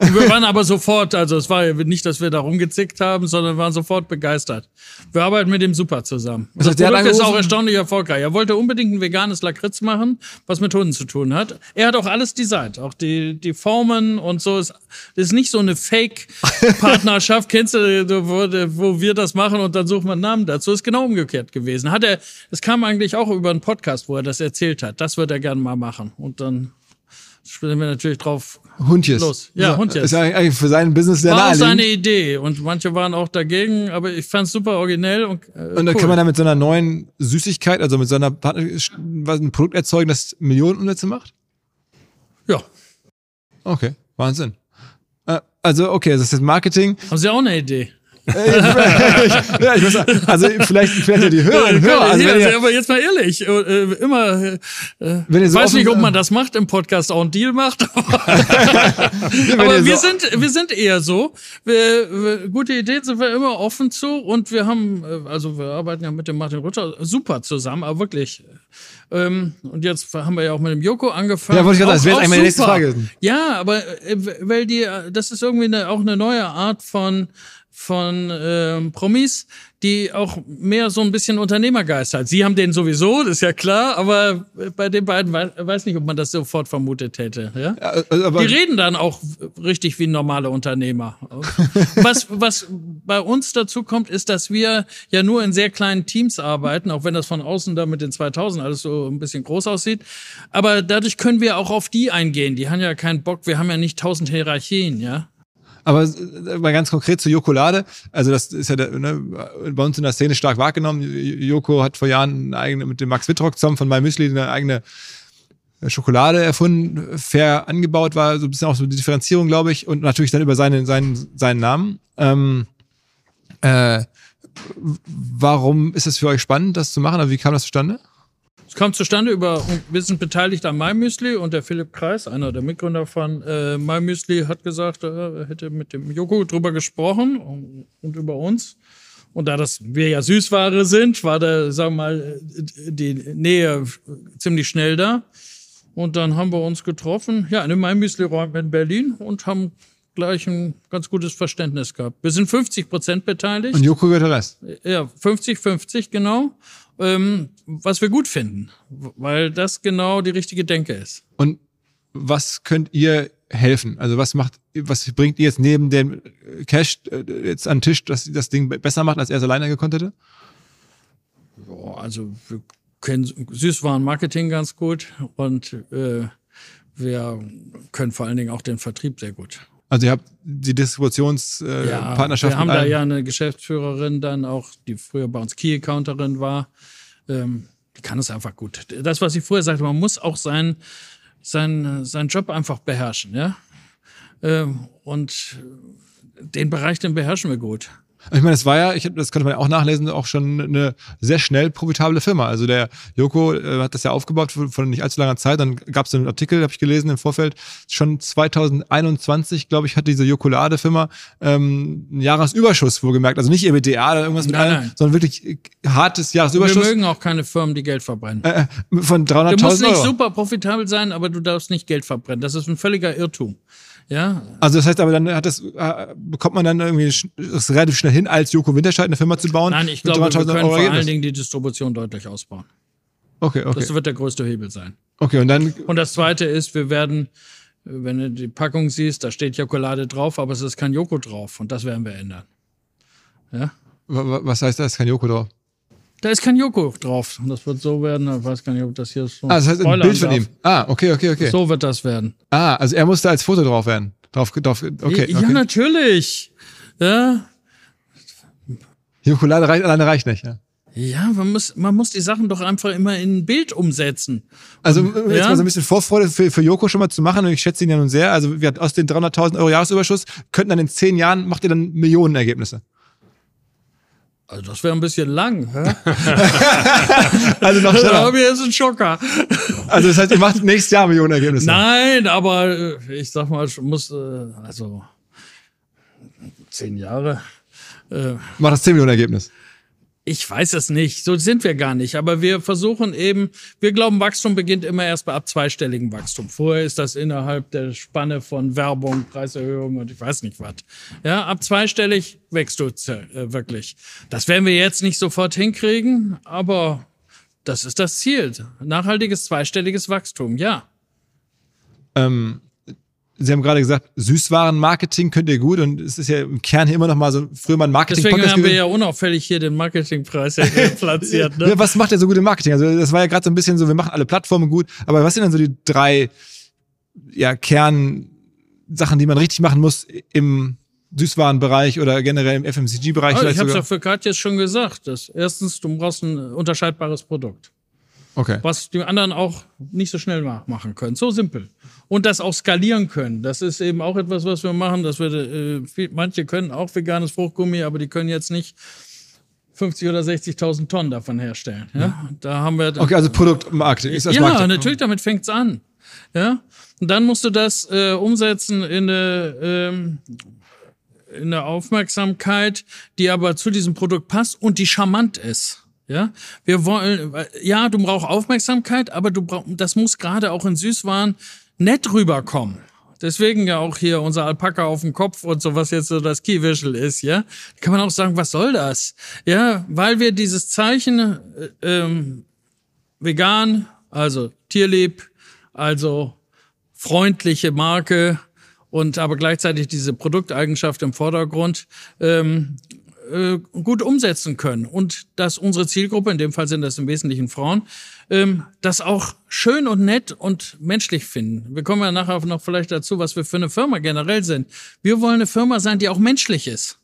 Wir waren aber sofort, also es war ja nicht, dass wir da rumgezickt haben, sondern waren sofort begeistert. Wir arbeiten mit dem super zusammen. Und Das Produkt ist auch erstaunlich erfolgreich. Er wollte unbedingt ein veganes Lakritz machen, was mit Hunden zu tun hat. Er hat auch alles designt, auch die, die Formen und so. Es ist nicht so eine Fake-Partnerschaft, kennst du, wo, wo wir das machen und dann suchen wir einen Namen dazu. Ist genau umgekehrt gewesen. Hat er, es kam eigentlich auch über einen Podcast, wo er das erzählt hat. Das wird er gerne mal machen. Und dann spielen wir natürlich drauf Hundjes. Los. Ja, Hundjes. Ist ja eigentlich für sein Business sehr war auch seine Idee und manche waren auch dagegen, aber ich fand's super originell und, äh, Und dann cool. kann man da mit so einer neuen Süßigkeit, also mit so einer Partner, was ein Produkt erzeugen, das Millionen Umsätze macht? ja. Okay, Wahnsinn. Äh, Also, okay, das ist jetzt Marketing. Haben Sie auch eine Idee? ja, ich muss sagen, also vielleicht, vielleicht ja die Hörerinnen und Hörer. Also ihr, aber jetzt mal ehrlich, äh, äh, immer, äh, wenn so weiß nicht, ob man das macht im Podcast auch einen Deal macht, aber, wir so, sind, wir sind eher so. Wir, wir, gute Ideen sind wir immer offen zu und wir haben, äh, also wir arbeiten ja mit dem Martin Rutter super zusammen, aber wirklich. Ähm, und jetzt haben wir ja auch mit dem Joko angefangen. Ja, wollte ich gerade sagen, das wäre eigentlich meine nächste. Frage. Ja, aber weil die, das ist irgendwie eine, auch eine neue Art von von ähm, Promis, die auch mehr so ein bisschen Unternehmergeist hat. Sie haben den sowieso, das ist ja klar, aber bei den beiden weiß, weiß nicht, ob man das sofort vermutet hätte. Ja? Ja, äh, aber Die reden dann auch richtig wie normale Unternehmer. Was, was bei uns dazu kommt, ist, dass wir ja nur in sehr kleinen Teams arbeiten, auch wenn das von außen da mit den 2000 alles so ein bisschen groß aussieht. Aber dadurch können wir auch auf die eingehen. Die haben ja keinen Bock, wir haben ja nicht tausend Hierarchien, ja. Aber äh, mal ganz konkret zu Jokolade. Also das ist ja ne, bei uns in der Szene stark wahrgenommen. Joko hat vor Jahren eine eigene, mit dem Max Wittrock zusammen von My Müsli eine eigene Schokolade erfunden, fair angebaut war, so ein bisschen auch so die Differenzierung, glaube ich, und natürlich dann über seinen, seinen, seinen Namen. Ähm, äh, warum ist es für euch spannend, das zu machen? Also wie kam das zustande? Es kam zustande über, wir sind beteiligt an MyMüsli und der Philipp Kreis, einer der Mitgründer von äh, MyMüsli, hat gesagt, äh, er hätte mit dem Joko drüber gesprochen und, und über uns. Und da das wir ja Süßware sind, war da, sagen wir mal, die Nähe ziemlich schnell da. Und dann haben wir uns getroffen, ja, in dem MyMüsli-Räumen in Berlin und haben gleich ein ganz gutes Verständnis gehabt. Wir sind 50 Prozent beteiligt. Und Joko gehört der Rest. Ja, 50-50 genau. Ähm, was wir gut finden, weil das genau die richtige Denke ist. Und was könnt ihr helfen? Also was macht, was bringt ihr jetzt neben dem Cash äh, jetzt an den Tisch, dass das Ding besser macht, als er es alleine gekonnt hätte? Ja, also wir kennen Süßwarenmarketing ganz gut und äh, wir können vor allen Dingen auch den Vertrieb sehr gut. Also ihr habt die Distributionspartnerschaft äh, Ja, wir haben da ja eine Geschäftsführerin dann auch, die früher bei uns Key-Accounterin war. Ähm, die kann es einfach gut. Das, was ich vorher sagte, man muss auch seinen sein, seinen Job einfach beherrschen, ja. Ähm, und den Bereich, den beherrschen wir gut. Ich meine, es war ja, ich das konnte man ja auch nachlesen, auch schon eine sehr schnell profitable Firma. Also der Joko äh, hat das ja aufgebaut von, nicht allzu langer Zeit. Dann gab es einen Artikel, habe ich gelesen im Vorfeld. Schon 2021, glaube ich, hat diese Jokolade-Firma ähm, einen Jahresüberschuss wohlgemerkt. Also nicht EBITDA oder irgendwas mit Nein, allem, nein. sondern wirklich äh, hartes Wir Jahresüberschuss mögen auch keine Firmen, die Geld verbrennen. äh, von Du musst 300.000 nicht Euro. super profitabel sein, aber du darfst nicht Geld verbrennen. Das ist ein völliger Irrtum. Ja, Also das heißt aber, dann hat das, äh, bekommt man dann irgendwie es relativ schnell hin, als Joko Winterscheid eine Firma zu bauen. nein, ich glaube, wir 300.000 können Euro vor allen. Dingen die Distribution deutlich ausbauen. Okay, okay. Das wird der größte Hebel sein. Okay, und dann Und das zweite ist, wir werden, wenn du die Packung siehst, da steht Jokolade drauf, aber es ist kein Joko drauf. Und das werden wir ändern. Ja? wa- wa- was heißt da ist kein Joko drauf? Da ist kein Joko drauf. Und das wird so werden, ich weiß gar nicht, ob das hier so Ah, das heißt ein Bild von darf. ihm. Ah, okay, okay, okay. So wird das werden. Ah, also er musste als Foto drauf werden. Drauf, drauf okay, ja, okay. natürlich. Ja, Jokolade reicht, alleine reicht nicht. Ja. ja man, muss, man muss die Sachen doch einfach immer in ein Bild umsetzen. Also um jetzt Ja. mal so ein bisschen Vorfreude für, für Joko schon mal zu machen und ich schätze ihn ja nun sehr. Also wir, aus den 300.000 Euro Jahresüberschuss könnten dann in zehn Jahren, macht ihr dann Millionenergebnisse. Also das wäre ein bisschen lang. Hä? Also noch Da schneller. habe ich jetzt einen Schocker. Also das heißt, ihr macht nächstes Jahr Millionenergebnisse. Nein, aber äh, ich sag mal, ich muss, äh, also zehn Jahre. Äh, Macht das 10 Millionen Ergebnis. Ich weiß es nicht, so sind wir gar nicht. Aber wir versuchen eben, wir glauben, Wachstum beginnt immer erst bei ab zweistelligem Wachstum. Vorher ist das innerhalb der Spanne von Werbung, Preiserhöhung und ich weiß nicht was. Ja, ab zweistellig wächst du äh, wirklich. Das werden wir jetzt nicht sofort hinkriegen, aber das ist das Ziel. Nachhaltiges zweistelliges Wachstum, ja. Ähm, Sie haben gerade gesagt, Süßwarenmarketing könnt ihr gut und es ist ja im Kern immer noch mal so früher mal ein Deswegen Marketing-Podcast haben wir ja unauffällig hier den Marketingpreis hier platziert. Ne? Ja, was macht der so gut im Marketing? Also das war ja gerade so ein bisschen so, wir machen alle Plattformen gut, aber was sind denn so die drei ja, Kernsachen, die man richtig machen muss im Süßwarenbereich oder generell im FMCG-Bereich? Oh, ich habe es ja für Katjes schon gesagt. Das, erstens, du brauchst ein unterscheidbares Produkt, Okay. was die anderen auch nicht so schnell ma- machen können. So simpel. Und das auch skalieren können. Das ist eben auch etwas, was wir machen. Dass wir, äh, viel, manche können auch veganes Fruchtgummi, aber die können jetzt nicht 50 oder 60.000 Tonnen davon herstellen. Ja? Da haben wir Okay, also Produktmarketing ist das ja, Marketing. natürlich, damit fängt's an. Ja, und dann musst du das äh, umsetzen in eine, ähm, in eine Aufmerksamkeit, die aber zu diesem Produkt passt und die charmant ist. Ja, wir wollen, äh, ja, du brauchst Aufmerksamkeit, aber du brauchst, das muss gerade auch in Süßwaren nett rüberkommen. Deswegen ja auch hier unser Alpaka auf dem Kopf und so, was jetzt so das Keyvisual ist, ja. Da kann man auch sagen, was soll das? Ja, weil wir dieses Zeichen äh, ähm, vegan, also tierlieb, also freundliche Marke und aber gleichzeitig diese Produkteigenschaft im Vordergrund ähm, äh, gut umsetzen können und dass unsere Zielgruppe, in dem Fall sind das im Wesentlichen Frauen, ähm, das auch schön und nett und menschlich finden. Wir kommen ja nachher noch vielleicht dazu, was wir für eine Firma generell sind. Wir wollen eine Firma sein, die auch menschlich ist.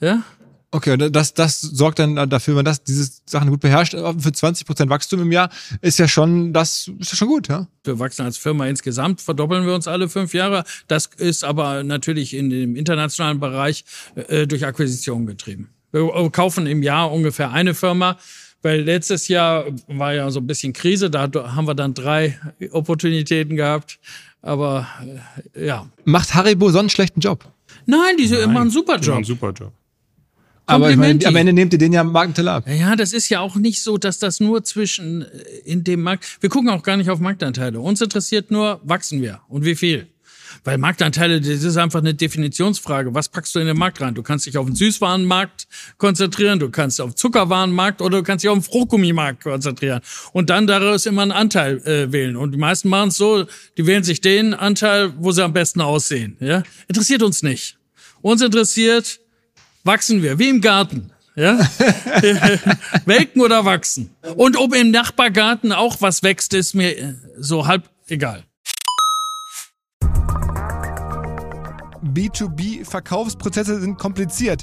Ja, Okay, und das, das sorgt dann dafür, wenn man das, diese Sachen gut beherrscht, für 20 Prozent Wachstum im Jahr, ist ja schon, das ist ja schon gut, ja? Wir wachsen als Firma insgesamt, verdoppeln wir uns alle fünf Jahre. Das ist aber natürlich in dem internationalen Bereich äh, durch Akquisition getrieben. Wir kaufen im Jahr ungefähr eine Firma, weil letztes Jahr war ja so ein bisschen Krise, da haben wir dann drei Opportunitäten gehabt. Aber äh, ja. Macht Haribo so einen schlechten Job? Nein, die Nein, machen einen super Job. Die machen einen super Job. Aber meine, am Ende nehmt ihr den ja Marktanteil ab. Ja, das ist ja auch nicht so, dass das nur zwischen äh, in dem Markt. Wir gucken auch gar nicht auf Marktanteile. Uns interessiert nur, wachsen wir und wie viel. Weil Marktanteile, das ist einfach eine Definitionsfrage. Was packst du in den Markt rein? Du kannst dich auf den Süßwarenmarkt konzentrieren, du kannst auf den Zuckerwarenmarkt oder du kannst dich auf den Fruchtgummimarkt konzentrieren. Und dann daraus immer einen Anteil äh, wählen. Und die meisten machen es so, die wählen sich den Anteil, wo sie am besten aussehen. Ja? Interessiert uns nicht. Uns interessiert, wachsen wir, wie im Garten. Ja? Welken oder wachsen. Und ob im Nachbargarten auch was wächst, ist mir so halb egal. B2B-Verkaufsprozesse sind kompliziert.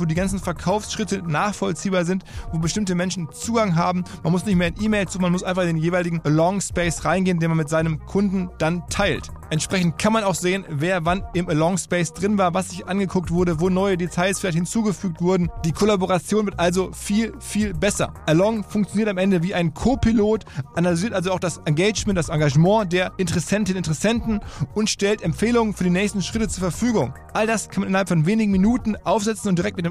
wo die ganzen Verkaufsschritte nachvollziehbar sind, wo bestimmte Menschen Zugang haben. Man muss nicht mehr in E-Mail zu, man muss einfach in den jeweiligen Along Space reingehen, den man mit seinem Kunden dann teilt. Entsprechend kann man auch sehen, wer wann im Along Space drin war, was sich angeguckt wurde, wo neue Details vielleicht hinzugefügt wurden. Die Kollaboration wird also viel, viel besser. Along funktioniert am Ende wie ein Co-Pilot, analysiert also auch das Engagement, das Engagement der Interessentinnen und Interessenten und stellt Empfehlungen für die nächsten Schritte zur Verfügung. All das kann man innerhalb von wenigen Minuten aufsetzen und direkt mit dem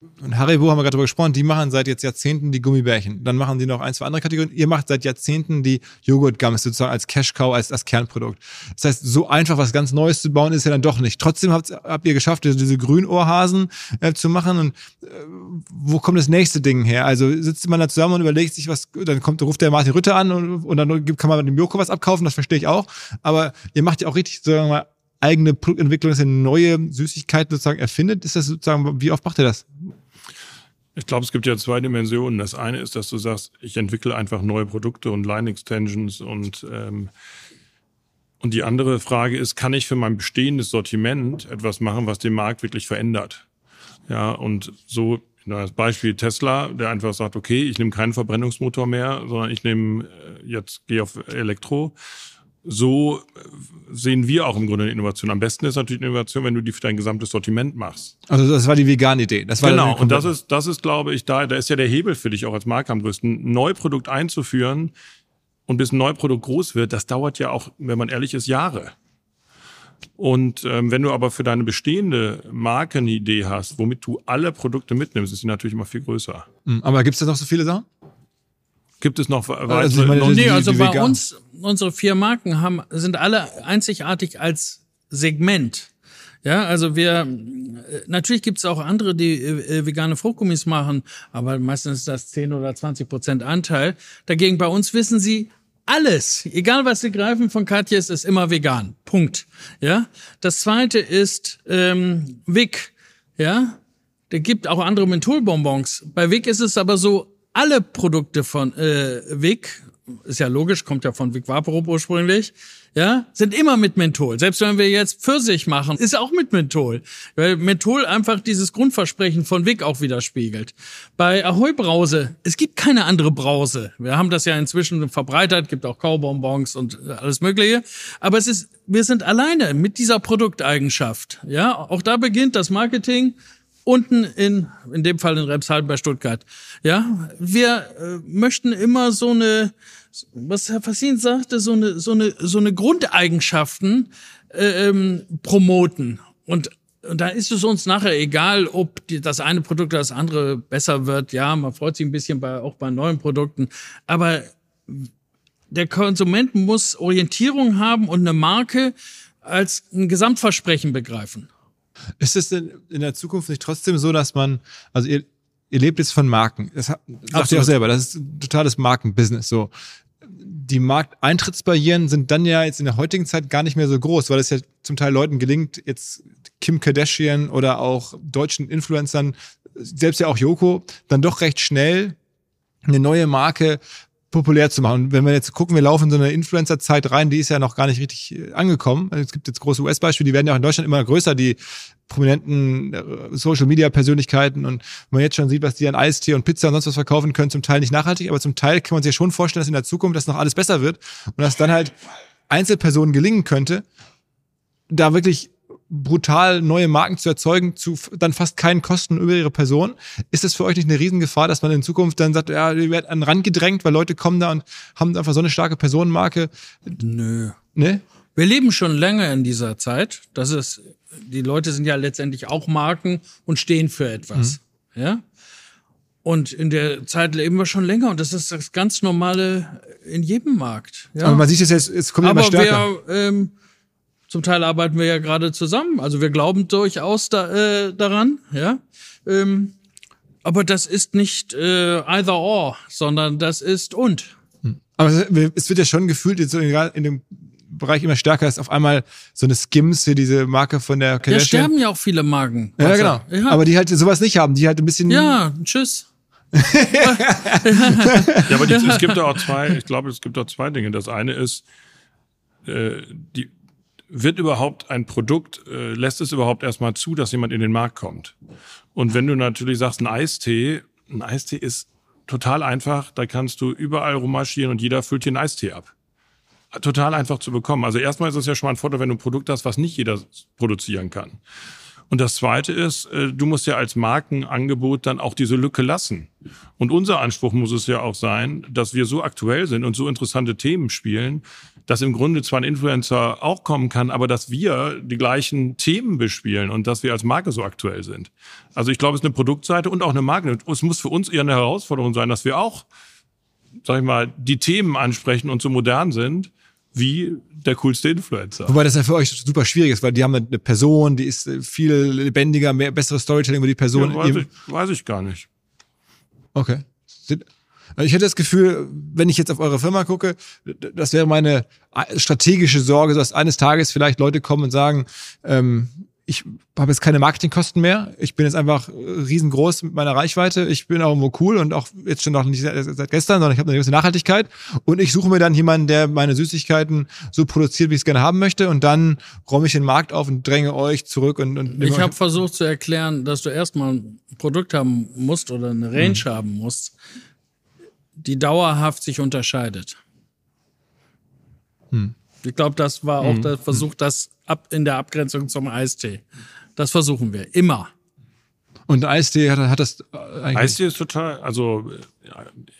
Und Haribo haben wir gerade darüber gesprochen, die machen seit jetzt Jahrzehnten die Gummibärchen. Dann machen die noch ein, zwei andere Kategorien. Ihr macht seit Jahrzehnten die Joghurt-Gums sozusagen als Cash-Cow, als, als Kernprodukt. Das heißt, so einfach was ganz Neues zu bauen, ist ja dann doch nicht. Trotzdem habt, habt ihr geschafft, diese, Grünohrhasen äh, zu machen. Und äh, wo kommt das nächste Ding her? Also sitzt man da zusammen und überlegt sich, was, dann kommt, ruft der Martin Rütter an und, und dann kann man mit dem Joko was abkaufen, das verstehe ich auch. Aber ihr macht ja auch richtig, sagen wir mal, eigene Produktentwicklung, dass er neue Süßigkeiten sozusagen erfindet? Ist das sozusagen, wie oft macht er das? Ich glaube, es gibt ja zwei Dimensionen. Das eine ist, dass du sagst, ich entwickle einfach neue Produkte und Line-Extensions und ähm, und die andere Frage ist, kann ich für mein bestehendes Sortiment etwas machen, was den Markt wirklich verändert? Ja, und so das Beispiel Tesla, der einfach sagt, okay, ich nehme keinen Verbrennungsmotor mehr, sondern ich nehme äh, jetzt gehe auf Elektro so sehen wir auch im Grunde eine Innovation. Am besten ist natürlich eine Innovation, wenn du die für dein gesamtes Sortiment machst. Also das war die vegane Idee. Das war genau. Und das ist, das ist, glaube ich, da, da ist ja der Hebel für dich auch als Marke am größten. Ein Neuprodukt einzuführen und bis ein Neuprodukt groß wird, das dauert ja auch, wenn man ehrlich ist, Jahre. Und ähm, wenn du aber für deine bestehende Marke eine Idee hast, womit du alle Produkte mitnimmst, ist sie natürlich immer viel größer. Hm, aber gibt es da noch so viele Sachen? Gibt es noch weitere? Also, meine, noch, nee, also bei uns, unsere vier Marken haben, sind alle einzigartig als Segment. Ja, also wir, natürlich gibt es auch andere, die äh, vegane Fruchtgummis machen, aber meistens ist das 10 oder 20 Prozent Anteil. Dagegen bei uns wissen sie, alles, egal was Sie greifen von Katjes, ist immer vegan. Punkt. Ja. Das zweite ist ähm, Wick. Ja. Der gibt auch andere Mentholbonbons. Bei Wick ist es aber so, alle Produkte von äh, Wick, ist ja logisch, kommt ja von Vic Vaporub ursprünglich, ja, sind immer mit Menthol. Selbst wenn wir jetzt Pfirsich machen, ist auch mit Menthol. Weil Menthol einfach dieses Grundversprechen von Wick auch widerspiegelt. Bei Ahoi Brause, es gibt keine andere Brause. Wir haben das ja inzwischen verbreitert, gibt auch Kaubonbons und alles Mögliche. Aber es ist, wir sind alleine mit dieser Produkteigenschaft. Ja, auch da beginnt das Marketing unten in, in dem Fall in Remshalden bei Stuttgart. Ja, wir äh, möchten immer so eine, was Herr Fassin sagte, so eine, so eine, so eine Grundeigenschaften äh, ähm, promoten. Und, und da ist es uns nachher egal, ob die, das eine Produkt oder das andere besser wird. Ja, man freut sich ein bisschen bei, auch bei neuen Produkten. Aber der Konsument muss Orientierung haben und eine Marke als ein Gesamtversprechen begreifen. Ist es denn in der Zukunft nicht trotzdem so, dass man, also ihr, ihr lebt jetzt von Marken. Das sagt Absolut. ihr auch selber, das ist ein totales Markenbusiness. So. Die Markteintrittsbarrieren sind dann ja jetzt in der heutigen Zeit gar nicht mehr so groß, weil es ja zum Teil Leuten gelingt, jetzt Kim Kardashian oder auch deutschen Influencern, selbst ja auch Joko, dann doch recht schnell eine neue Marke populär zu machen. Und wenn wir jetzt gucken, wir laufen in so eine Influencer-Zeit rein, die ist ja noch gar nicht richtig äh, angekommen. Also es gibt jetzt große US-Beispiele, die werden ja auch in Deutschland immer größer, die prominenten äh, Social-Media-Persönlichkeiten. Und man jetzt schon sieht, was die an Eistee und Pizza und sonst was verkaufen können, zum Teil nicht nachhaltig, aber zum Teil kann man sich ja schon vorstellen, dass in der Zukunft das noch alles besser wird und dass dann halt Einzelpersonen gelingen könnte, da wirklich brutal neue Marken zu erzeugen, zu dann fast keinen Kosten über ihre Person. Ist das für euch nicht eine Riesengefahr, dass man in Zukunft dann sagt, ja, ihr werdet an den Rand gedrängt, weil Leute kommen da und haben einfach so eine starke Personenmarke? Nö. Ne? Wir leben schon länger in dieser Zeit. Das ist, die Leute sind ja letztendlich auch Marken und stehen für etwas. Mhm. Ja? Und in der Zeit leben wir schon länger und das ist das ganz normale in jedem Markt. Ja? Aber man sieht es jetzt, es kommt Aber immer stärker. Wir, ähm, zum Teil arbeiten wir ja gerade zusammen. Also wir glauben durchaus da, äh, daran, ja. Ähm, aber das ist nicht äh, either or, sondern das ist und. Hm. Aber es wird ja schon gefühlt, jetzt in dem Bereich immer stärker ist auf einmal so eine Skims, hier diese Marke von der Kardashian. Ja, sterben ja auch viele Marken. Ja, genau. Ja. Aber die halt sowas nicht haben, die halt ein bisschen. Ja, tschüss. ja, aber die, es gibt da auch zwei, ich glaube, es gibt da zwei Dinge. Das eine ist, äh, die, wird überhaupt ein Produkt, äh, lässt es überhaupt erstmal zu, dass jemand in den Markt kommt? Und wenn du natürlich sagst, ein Eistee, ein Eistee ist total einfach, da kannst du überall rummarschieren und jeder füllt dir einen Eistee ab. Total einfach zu bekommen. Also erstmal ist es ja schon mal ein Vorteil, wenn du ein Produkt hast, was nicht jeder produzieren kann. Und das Zweite ist, äh, du musst ja als Markenangebot dann auch diese Lücke lassen. Und unser Anspruch muss es ja auch sein, dass wir so aktuell sind und so interessante Themen spielen, dass im Grunde zwar ein Influencer auch kommen kann, aber dass wir die gleichen Themen bespielen und dass wir als Marke so aktuell sind. Also ich glaube, es ist eine Produktseite und auch eine Marke. Es muss für uns eher eine Herausforderung sein, dass wir auch, sag ich mal, die Themen ansprechen und so modern sind wie der coolste Influencer. Wobei das ja für euch super schwierig ist, weil die haben eine Person, die ist äh, viel lebendiger, mehr besseres Storytelling über die Person. Ja, weiß, ich, weiß ich gar nicht. Okay. Ich hätte das Gefühl, wenn ich jetzt auf eure Firma gucke, das wäre meine äh, strategische Sorge, dass eines Tages vielleicht Leute kommen und sagen, ähm, ich habe jetzt keine Marketingkosten mehr. Ich bin jetzt einfach riesengroß mit meiner Reichweite. Ich bin auch irgendwo cool und auch jetzt schon noch nicht seit gestern, sondern ich habe eine gewisse Nachhaltigkeit. Und ich suche mir dann jemanden, der meine Süßigkeiten so produziert, wie ich es gerne haben möchte. Und dann räume ich den Markt auf und dränge euch zurück. Und, und ich habe versucht zu erklären, dass du erstmal ein Produkt haben musst oder eine Range hm. haben musst, die dauerhaft sich unterscheidet. Hm. Ich glaube, das war auch mhm. der Versuch, das ab in der Abgrenzung zum Eistee. Das versuchen wir immer. Und Eistee hat, hat das äh, eigentlich. Eistee ist total, also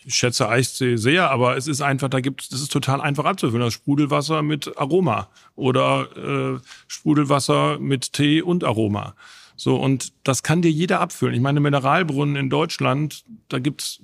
ich schätze Eistee sehr, aber es ist einfach, da gibt das ist total einfach abzufüllen. Das Sprudelwasser mit Aroma oder äh, Sprudelwasser mit Tee und Aroma. So, und das kann dir jeder abfüllen. Ich meine, Mineralbrunnen in Deutschland, da gibt's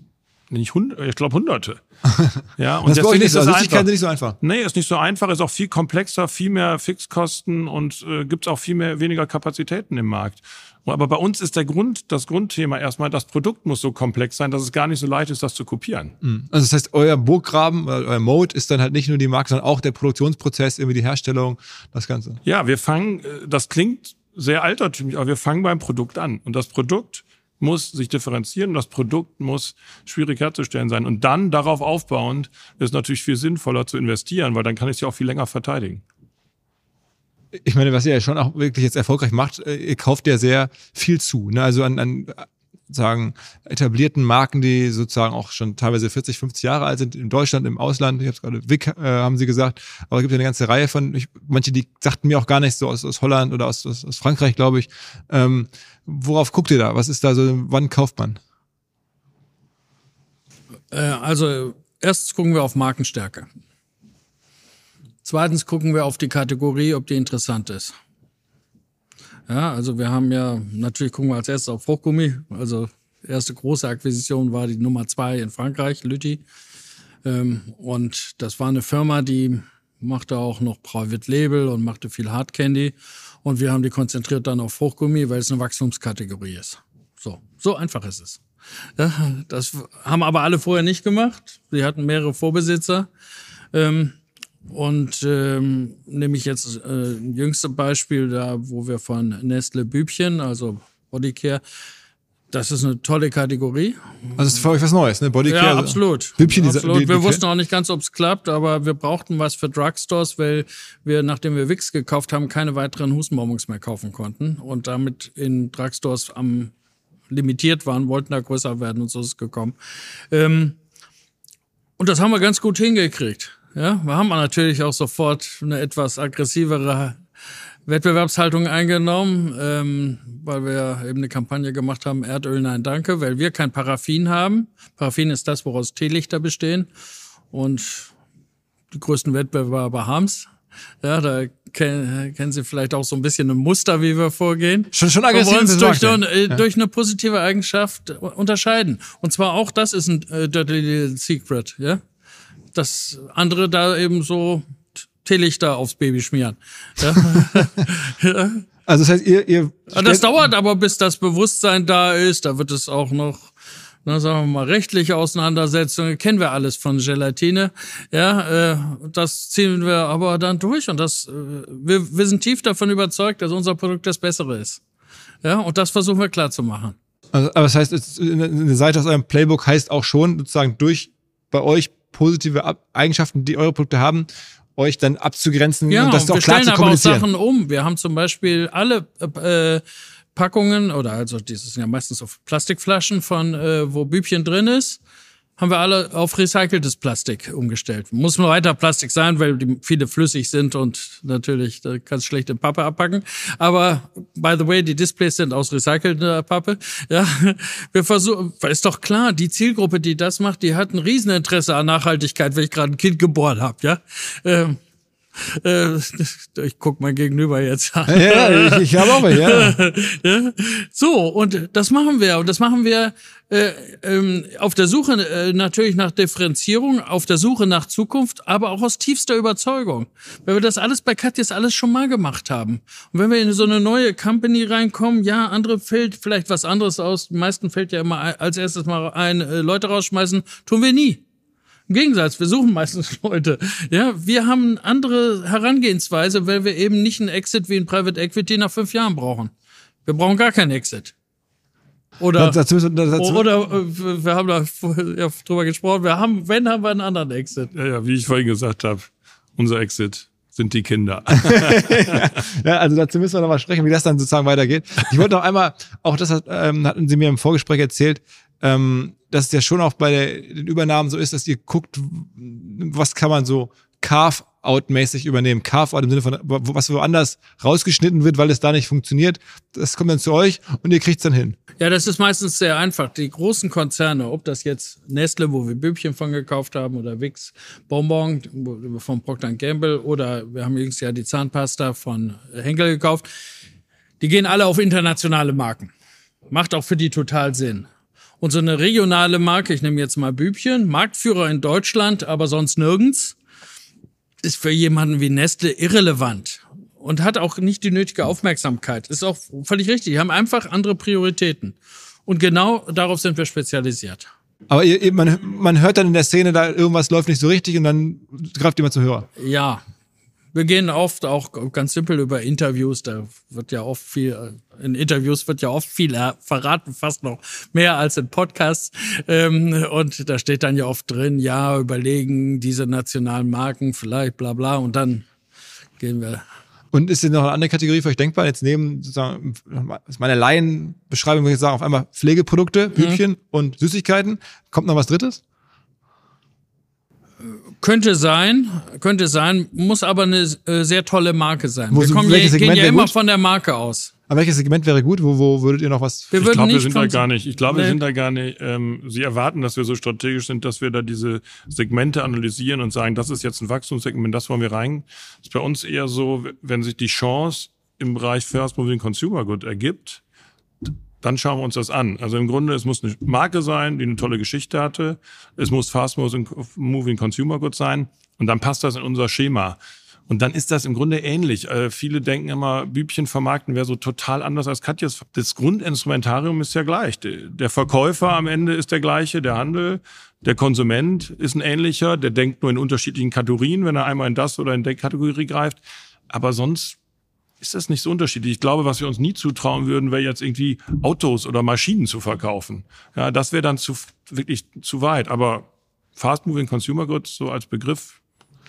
nicht hundert, ich glaube hunderte. Ja, und Das ist deswegen nicht ist so. es Also einfach. Sind nicht so einfach. Nee, ist nicht so einfach, ist auch viel komplexer, viel mehr Fixkosten und äh, gibt es auch viel mehr weniger Kapazitäten im Markt. Aber bei uns ist der Grund, das Grundthema erstmal, das Produkt muss so komplex sein, dass es gar nicht so leicht ist, das zu kopieren. Also das heißt, euer Burggraben, äh, euer Mode ist dann halt nicht nur die Marke, sondern auch der Produktionsprozess, irgendwie die Herstellung, das Ganze. Ja, wir fangen, äh, das klingt sehr altertümlich, aber wir fangen beim Produkt an. Und das Produkt muss sich differenzieren das Produkt muss schwierig herzustellen sein. Und dann darauf aufbauend ist natürlich viel sinnvoller zu investieren, weil dann kann ich es ja auch viel länger verteidigen. Ich meine, was ihr ja schon auch wirklich jetzt erfolgreich macht, äh, ihr kauft ja sehr viel zu. Ne? Also an, an äh, sagen etablierten Marken, die sozusagen auch schon teilweise 40, 50 Jahre alt sind, in Deutschland, im Ausland. Ich habe es gerade Wick, äh, haben sie gesagt, aber es gibt ja eine ganze Reihe von, ich, manche, die sagten mir auch gar nicht so aus, aus Holland oder aus, aus, aus Frankreich, glaube ich. Ähm, worauf guckt ihr da? Was ist da so, wann kauft man? Äh, also erstens gucken wir auf Markenstärke. Zweitens gucken wir auf die Kategorie, ob die interessant ist. Ja, also wir haben ja, natürlich gucken wir als erstes auf Fruchtgummi. Also erste große Akquisition war die Nummer zwei in Frankreich, Lütti. Ähm, und das war eine Firma, die machte auch noch Private Label und machte viel Hard Candy. Und wir haben die konzentriert dann auf Fruchtgummi, weil es eine Wachstumskategorie ist. So, so einfach ist es. Ja, das haben aber alle vorher nicht gemacht. Sie hatten mehrere Vorbesitzer. Ähm, und ähm, nehme ich jetzt äh, ein jüngste Beispiel da, wo wir von Nestle Bübchen, also Bodycare, das ist eine tolle Kategorie. Also das ist für euch was Neues, ne? Bodycare. Ja, absolut. Bübchen, absolut. die, wir die, wussten auch nicht ganz, ob es klappt, aber wir brauchten was für Drugstores, weil wir, nachdem wir Wix gekauft haben, keine weiteren Hustenbonbons mehr kaufen konnten und damit in Drugstores am limitiert waren, wollten da größer werden und so ist es gekommen. Ähm, und das haben wir ganz gut hingekriegt. Ja, wir haben natürlich auch sofort eine etwas aggressivere Wettbewerbshaltung eingenommen, ähm, weil wir eben eine Kampagne gemacht haben, Erdöl, nein, danke, weil wir kein Paraffin haben. Paraffin ist das, woraus Teelichter bestehen. Und die größten Wettbewerber haben's. Ja, da kennen, kennen Sie vielleicht auch so ein bisschen ein Muster, wie wir vorgehen. Schon, schon Wir aggressiv. wollen uns durch, äh, durch eine positive Eigenschaft unterscheiden. Und zwar auch das ist ein äh, Dirty Little Secret, ja. Das andere da eben so Teelichter aufs Baby schmieren. Ja? ja. Also das heißt, ihr, ihr Aber Das dauert aber, bis das Bewusstsein da ist. Da wird es auch noch, na, sagen wir mal, rechtliche Auseinandersetzungen. Kennen wir alles von Gelatine. Ja, äh, das ziehen wir aber dann durch. Und das, äh, wir, wir sind tief davon überzeugt, dass unser Produkt das Bessere ist. Ja, und das versuchen wir klar zu machen. Also, aber das heißt, eine Seite aus eurem Playbook heißt auch schon, sozusagen durch bei euch positive Ab Eigenschaften, die eure Produkte haben, euch dann abzugrenzen Ja, und das wir auch klar stellen zu aber auch kommunizieren. Sachen um. Wir haben zum Beispiel alle äh, Packungen oder also dieses sind ja meistens auf Plastikflaschen von äh, wo Bübchen drin ist, haben wir alle auf recyceltes Plastik umgestellt. Muss nur weiter Plastik sein, weil die viele flüssig sind und natürlich da kannst du schlecht in Pappe abpacken. Aber by the way, die Displays sind aus recycelter Pappe. Ja, wir versuchen, ist doch klar, die Zielgruppe, die das macht, die hat ein Rieseninteresse an Nachhaltigkeit, wenn ich gerade ein Kind geboren habe. Ja. Ähm, äh, ich guck mal gegenüber jetzt an. Ja, ich, ich habe auch ja. Ja? So, und das machen wir. Und das machen wir äh, ähm, auf der Suche äh, natürlich nach Differenzierung, auf der Suche nach Zukunft, aber auch aus tiefster Überzeugung. Weil wir das alles bei Katjes alles schon mal gemacht haben. Und wenn wir in so eine neue Company reinkommen, ja, andere fällt vielleicht was anderes aus. Den meisten fällt ja immer als erstes mal ein, äh, Leute rausschmeißen, tun wir nie. Im Gegensatz, wir suchen meistens Leute. Ja, wir haben eine andere Herangehensweise, weil wir eben nicht einen Exit wie ein Private Equity nach fünf Jahren brauchen. Wir brauchen gar keinen Exit. Oder, Dazu, müssen- dazu, oder äh, wir haben da ja, drüber gesprochen, wir haben, wenn, haben wir einen anderen Exit. Ja, ja, wie ich vorhin gesagt habe, unser Exit sind die Kinder. Ja, also dazu müssen wir nochmal sprechen, wie das dann sozusagen weitergeht. Ich wollte noch einmal, auch das hat, ähm, hatten Sie mir im Vorgespräch erzählt, ähm, dass es ja schon auch bei der, den Übernahmen so ist, dass ihr guckt, was kann man so Carve-out-mäßig übernehmen. Carve-out im Sinne von, was woanders rausgeschnitten wird, weil es da nicht funktioniert. Das kommt dann zu euch und ihr kriegt es dann hin. Ja, das ist meistens sehr einfach. Die großen Konzerne, ob das jetzt Nestle, wo wir Bübchen von gekauft haben, oder Wix Bonbon von Procter Gamble, oder wir haben jüngst ja die Zahnpasta von Henkel gekauft, die gehen alle auf internationale Marken. Macht auch für die total Sinn. Und so eine regionale Marke, ich nehme jetzt mal Bübchen, Marktführer in Deutschland, aber sonst nirgends, ist für jemanden wie Nestle irrelevant und hat auch nicht die nötige Aufmerksamkeit. Ist auch völlig richtig. Die haben einfach andere Prioritäten. Und genau darauf sind wir spezialisiert. Aber man, man hört dann in der Szene, da irgendwas läuft nicht so richtig und dann greift jemand zu Hörer. Ja, wir gehen oft auch ganz simpel über Interviews. Da wird ja oft viel, in Interviews wird ja oft viel verraten, fast noch mehr als in Podcasts. Ähm, und da steht dann ja oft drin, ja, überlegen diese nationalen Marken vielleicht, bla bla. Und dann gehen wir und ist denn noch eine andere Kategorie für euch denkbar? Jetzt neben sozusagen meine Laienbeschreibung würde ich sagen, auf einmal Pflegeprodukte, Hübchen mhm. und Süßigkeiten. Kommt noch was Drittes? Könnte sein, könnte sein, muss aber eine äh, sehr tolle Marke sein. Wo, wir kommen ja, gehen ja immer gut? von der Marke aus. Aber welches Segment wäre gut? Wo, wo würdet ihr noch was? Wir ich glaube, wir sind da gar nicht. Ich glaube, nee. wir sind da gar nicht. Ähm, Sie erwarten, dass wir so strategisch sind, dass wir da diese Segmente analysieren und sagen, das ist jetzt ein Wachstumssegment, das wollen wir rein. Das ist bei uns eher so, wenn sich die Chance im Bereich First Moving Consumer Good ergibt, dann schauen wir uns das an. Also im Grunde, es muss eine Marke sein, die eine tolle Geschichte hatte. Es muss Fast Moving Consumer Good sein. Und dann passt das in unser Schema. Und dann ist das im Grunde ähnlich. Äh, viele denken immer, Bübchen vermarkten wäre so total anders als Katjas. Das Grundinstrumentarium ist ja gleich. Der Verkäufer am Ende ist der gleiche, der Handel. Der Konsument ist ein ähnlicher, der denkt nur in unterschiedlichen Kategorien, wenn er einmal in das oder in der Kategorie greift. Aber sonst ist das nicht so unterschiedlich. Ich glaube, was wir uns nie zutrauen würden, wäre jetzt irgendwie Autos oder Maschinen zu verkaufen. Ja, das wäre dann zu, wirklich zu weit. Aber Fast Moving Consumer Goods so als Begriff,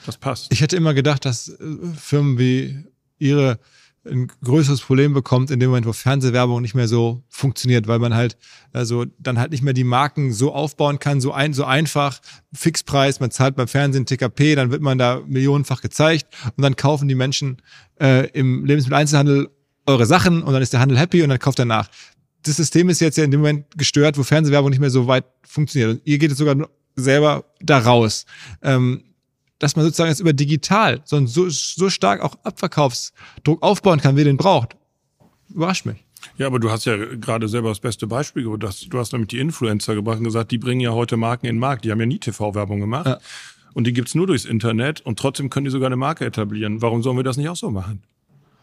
das passt. Ich hätte immer gedacht, dass äh, Firmen wie ihre ein größeres Problem bekommt in dem Moment, wo Fernsehwerbung nicht mehr so funktioniert, weil man halt also dann halt nicht mehr die Marken so aufbauen kann, so ein so einfach Fixpreis, man zahlt beim Fernsehen TKP, dann wird man da millionenfach gezeigt und dann kaufen die Menschen äh, im Lebensmitteleinzelhandel eure Sachen und dann ist der Handel happy und dann kauft er nach. Das System ist jetzt ja in dem Moment gestört, wo Fernsehwerbung nicht mehr so weit funktioniert. Und ihr geht jetzt sogar selber da raus. Ähm, dass man sozusagen jetzt über digital so, so, so stark auch Abverkaufsdruck aufbauen kann, wie den braucht. Überrascht mich. Ja, aber du hast ja gerade selber das beste Beispiel gebracht. Du hast nämlich die Influencer gebracht und gesagt, die bringen ja heute Marken in den Markt. Die haben ja nie TV-Werbung gemacht. Ja. Und die gibt's nur durchs Internet und trotzdem können die sogar eine Marke etablieren. Warum sollen wir das nicht auch so machen?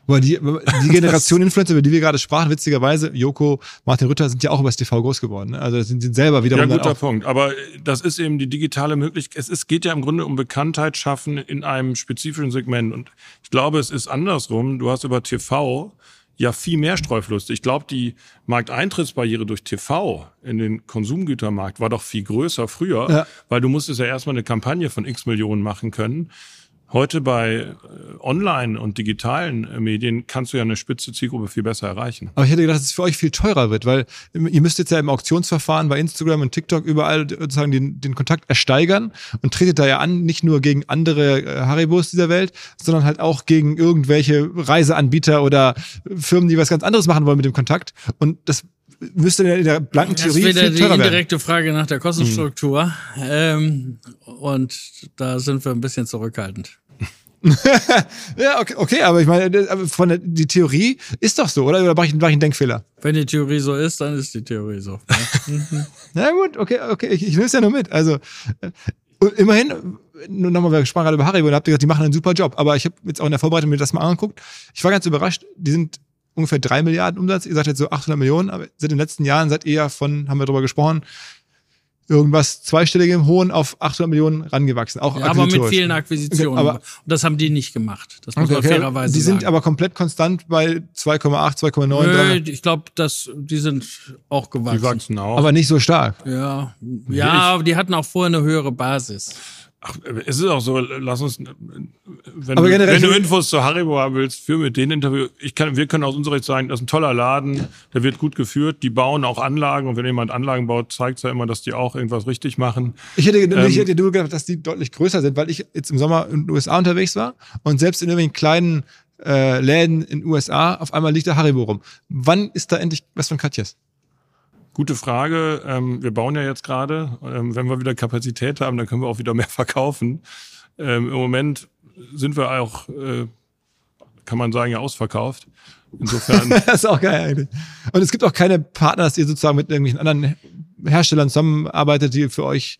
Weil die, die Generation Influencer, über die wir gerade sprachen, witzigerweise, Joko, Martin Rütter sind ja auch über das TV groß geworden. Ne? Also sind, sind selber wiederum. Ja, guter Punkt. Aber das ist eben die digitale Möglichkeit. Es ist, geht ja im Grunde um Bekanntheit schaffen in einem spezifischen Segment. Und ich glaube, es ist andersrum. Du hast über TV ja viel mehr Streuflust. Ich glaube, die Markteintrittsbarriere durch TV in den Konsumgütermarkt war doch viel größer früher, ja. weil du musstest ja erstmal eine Kampagne von x Millionen machen können. Heute bei äh, Online- und digitalen äh, Medien kannst du ja eine spitze Zielgruppe viel besser erreichen. Aber ich hätte gedacht, dass es für euch viel teurer wird, weil ihr müsst jetzt ja im Auktionsverfahren bei Instagram und TikTok überall sozusagen den, den Kontakt ersteigern und tretet da ja an, nicht nur gegen andere äh, Haribos dieser Welt, sondern halt auch gegen irgendwelche Reiseanbieter oder Firmen, die was ganz anderes machen wollen mit dem Kontakt. Und das müsste in der blanken Theorie das ist wieder die indirekte werden. Frage nach der Kostenstruktur. Mhm. Ähm, und da sind wir ein bisschen zurückhaltend. ja, okay, okay, aber ich meine, von der, die Theorie ist doch so, oder? Oder mache ich, mach ich einen Denkfehler? Wenn die Theorie so ist, dann ist die Theorie so. Na gut, okay, okay, ich, ich nehme es ja nur mit. Also äh, immerhin, nur nochmal, wir sprachen gerade über Haribo und habt gesagt, die machen einen super Job. Aber ich habe jetzt auch in der Vorbereitung mir das mal angeguckt. Ich war ganz überrascht, die sind ungefähr drei Milliarden Umsatz. Ihr sagt jetzt so 800 Millionen, aber seit den letzten Jahren seid ihr ja von, haben wir darüber gesprochen, irgendwas zweistelligem Hohen auf 800 Millionen rangewachsen. Auch ja, aber mit vielen Akquisitionen. Okay, aber, und das haben die nicht gemacht. Das muss okay, man fairerweise Die sind sagen. aber komplett konstant bei 2,8, 2,9. Ich glaube, dass die sind auch gewachsen. Die wachsen auch. Aber nicht so stark. Ja, ja, aber die hatten auch vorher eine höhere Basis. Ach, es ist auch so, lass uns, wenn, du, wenn du Infos zu Haribo haben willst, für mit denen Interview. Ich kann, wir können aus unserer Sicht sagen, das ist ein toller Laden, der wird gut geführt, die bauen auch Anlagen und wenn jemand Anlagen baut, zeigt es ja immer, dass die auch irgendwas richtig machen. Ich hätte, ähm, ich hätte nur gedacht, dass die deutlich größer sind, weil ich jetzt im Sommer in den USA unterwegs war und selbst in irgendwelchen kleinen äh, Läden in den USA auf einmal liegt der Haribo rum. Wann ist da endlich was von Katjes? Gute Frage. Ähm, wir bauen ja jetzt gerade. Ähm, wenn wir wieder Kapazität haben, dann können wir auch wieder mehr verkaufen. Ähm, Im Moment sind wir auch, äh, kann man sagen, ja ausverkauft. Insofern. das ist auch geil eigentlich. Und es gibt auch keine Partner, dass ihr sozusagen mit irgendwelchen anderen Herstellern zusammenarbeitet, die für euch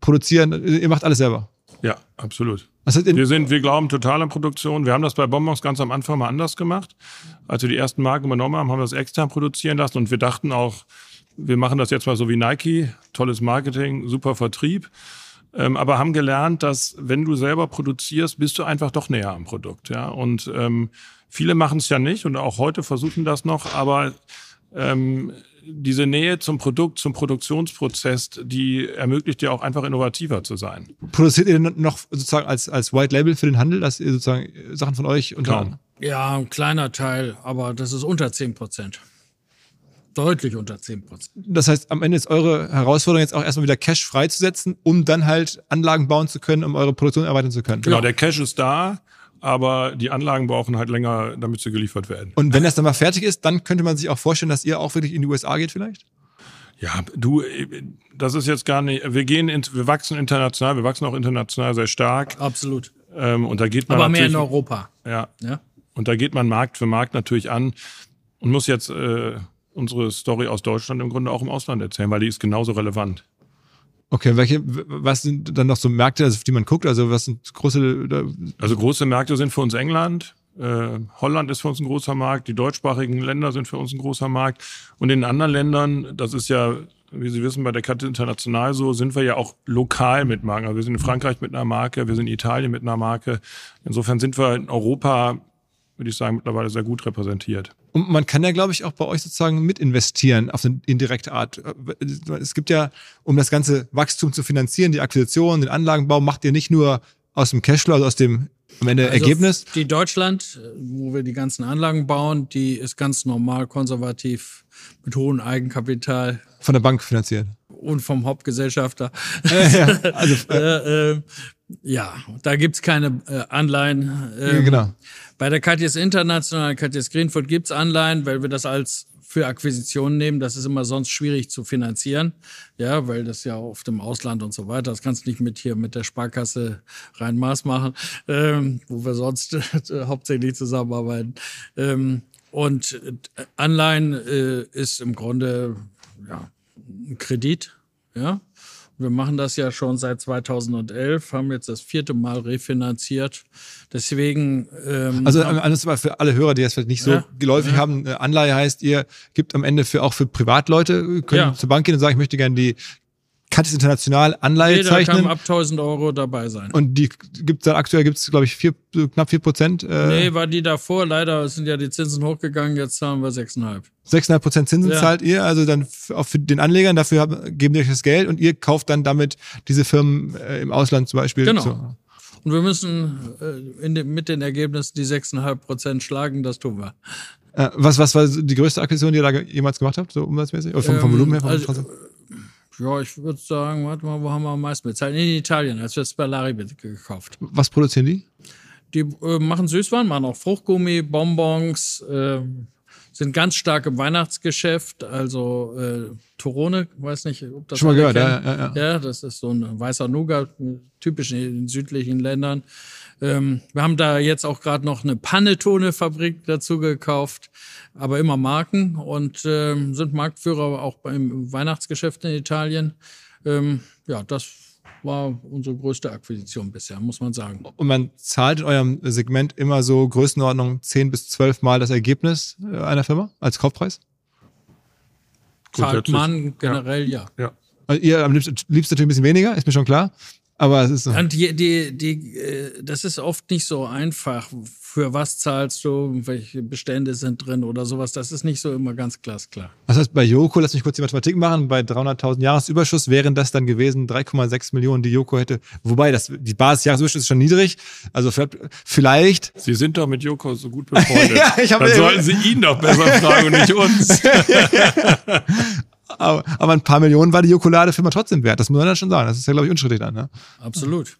produzieren. Ihr macht alles selber. Ja, absolut. Wir sind, wir glauben total an Produktion. Wir haben das bei Bonbons ganz am Anfang mal anders gemacht. Als wir die ersten Marken übernommen haben, haben wir das extern produzieren lassen und wir dachten auch, wir machen das jetzt mal so wie Nike, tolles Marketing, super Vertrieb. Ähm, aber haben gelernt, dass wenn du selber produzierst, bist du einfach doch näher am Produkt. Ja? Und ähm, viele machen es ja nicht und auch heute versuchen das noch, aber ähm, diese Nähe zum Produkt, zum Produktionsprozess, die ermöglicht dir auch einfach innovativer zu sein. produziert ihr denn noch sozusagen als, als White Label für den Handel, dass ihr sozusagen Sachen von euch unter Kaum. Ja, ein kleiner Teil, aber das ist unter 10 Prozent. Deutlich unter 10 Prozent. Das heißt, am Ende ist eure Herausforderung jetzt auch erstmal wieder Cash freizusetzen, um dann halt Anlagen bauen zu können, um eure Produktion erweitern zu können. Genau, der Cash ist da, aber die Anlagen brauchen halt länger, damit sie geliefert werden. Und wenn das dann mal fertig ist, dann könnte man sich auch vorstellen, dass ihr auch wirklich in die USA geht vielleicht? Ja, du, das ist jetzt gar nicht, wir gehen, in, wir wachsen international, wir wachsen auch international sehr stark. Absolut. Ähm, und da geht man Aber mehr in Europa. ja, Ja? und da geht man Markt für Markt natürlich an und muss jetzt äh, unsere Story aus Deutschland im Grunde auch im Ausland erzählen, weil die ist genauso relevant. Okay, welche, was sind dann noch so Märkte, also auf die man guckt? Also was sind große, Also große Märkte sind für uns England, äh, Holland ist für uns ein großer Markt, die deutschsprachigen Länder sind für uns ein großer Markt. Und in anderen Ländern, das ist ja, wie Sie wissen, bei der Karte International so, sind wir ja auch lokal mit Marken. Also wir sind in Frankreich mit einer Marke, wir sind in Italien mit einer Marke. Insofern sind wir in Europa, würde ich sagen, mittlerweile sehr gut repräsentiert. Und man kann ja, glaube ich, auch bei euch sozusagen mit investieren auf eine indirekte Art. Es gibt ja, um das ganze Wachstum zu finanzieren, die Akquisition, den Anlagenbau, macht ihr nicht nur aus dem Cashflow, also aus dem am Ende Also Ergebnis. Die Deutschland, wo wir die ganzen Anlagen bauen, die ist ganz normal konservativ mit hohem Eigenkapital Von der Bank finanziert. und vom Hauptgesellschafter. ja, also, äh, äh, ja, da gibt's keine äh, Anleihen. Ähm, genau. Bei der Katjes International, Katjes Greenfoot gibt's Anleihen, weil wir das als für Akquisitionen nehmen. Das ist immer sonst schwierig zu finanzieren. Ja, weil das ja oft im Ausland und so weiter. Das kannst du nicht mit hier mit der Sparkasse rein Maß machen, ähm, wo wir sonst hauptsächlich zusammenarbeiten. Ähm, und äh, Anleihen äh, ist im Grunde ja, ein Kredit. Ja, wir machen das ja schon seit 2011, haben jetzt das vierte Mal refinanziert. Deswegen. Ähm, Also alles mal für alle Hörer, die das vielleicht nicht so Ja, geläufig ja. haben, Anleihe heißt, ihr gibt am Ende für auch für Privatleute, können Ja. zur Bank gehen und sagen, ich möchte gerne die Katjes International Anleihe jeder kann zeichnen. ab 1000 Euro dabei sein. Und die gibt dann aktuell gibt es, glaube ich, vier, knapp vier Prozent. Äh, nee, war die davor. Leider sind ja die Zinsen hochgegangen. Jetzt zahlen wir 6,5. 6,5 Prozent Zinsen Ja. zahlt ihr, also dann auch für den Anlegern, dafür haben, geben die euch das Geld und ihr kauft dann damit diese Firmen äh, im Ausland zum Beispiel. Genau. So. Und wir müssen äh, dem, mit den Ergebnissen die 6,5 Prozent schlagen. Das tun wir. Äh, was, was war die größte Akquisition, die ihr da jemals gemacht habt, so umsatzmäßig? Oder vom, vom Ähm, Volumen her? Vom also, Ja, ich würde sagen, warte mal, wo haben wir am meisten bezahlt? In Italien, als wir Spallari gekauft. was produzieren die? Die äh, machen Süßwaren, machen auch Fruchtgummi, Bonbons, ähm, sind ganz stark im Weihnachtsgeschäft. Also äh, Torone, weiß nicht, ob das Schon mal gehört, ja, ja, ja. Ja, das ist so ein weißer Nougat, typisch in den südlichen Ländern. Ähm, wir haben da jetzt auch gerade noch eine Panettone-Fabrik dazu gekauft, aber immer Marken und ähm, sind Marktführer auch beim Weihnachtsgeschäft in Italien. Ähm, ja, das war unsere größte Akquisition bisher, muss man sagen. Und man zahlt in eurem Segment immer so Größenordnung 10 bis 12 Mal das Ergebnis äh, einer Firma als Kaufpreis? Zahlt man generell ja. Ja. Also ihr am liebsten, liebsten natürlich ein bisschen weniger, ist mir schon klar. Aber es ist so. Und die, die, die, äh, das ist oft nicht so einfach. Für was zahlst du? Welche Bestände sind drin oder sowas? Das ist nicht so immer ganz glasklar. Das heißt, bei Joko, lass mich kurz die Mathematik machen, bei 300.000 Jahresüberschuss wären das dann gewesen 3,6 Millionen, die Joko hätte. Wobei, das, die Basis-Jahresüberschuss ist schon niedrig. Also vielleicht, vielleicht Sie sind doch mit Joko so gut befreundet. Ja, ich hab- Dann sollten Sie ihn doch besser fragen und nicht uns. aber, aber ein paar Millionen war die Jokolade-Firma trotzdem wert. Das muss man dann schon sagen. Das ist ja, glaube ich, unstrittig dann. Ne? Absolut.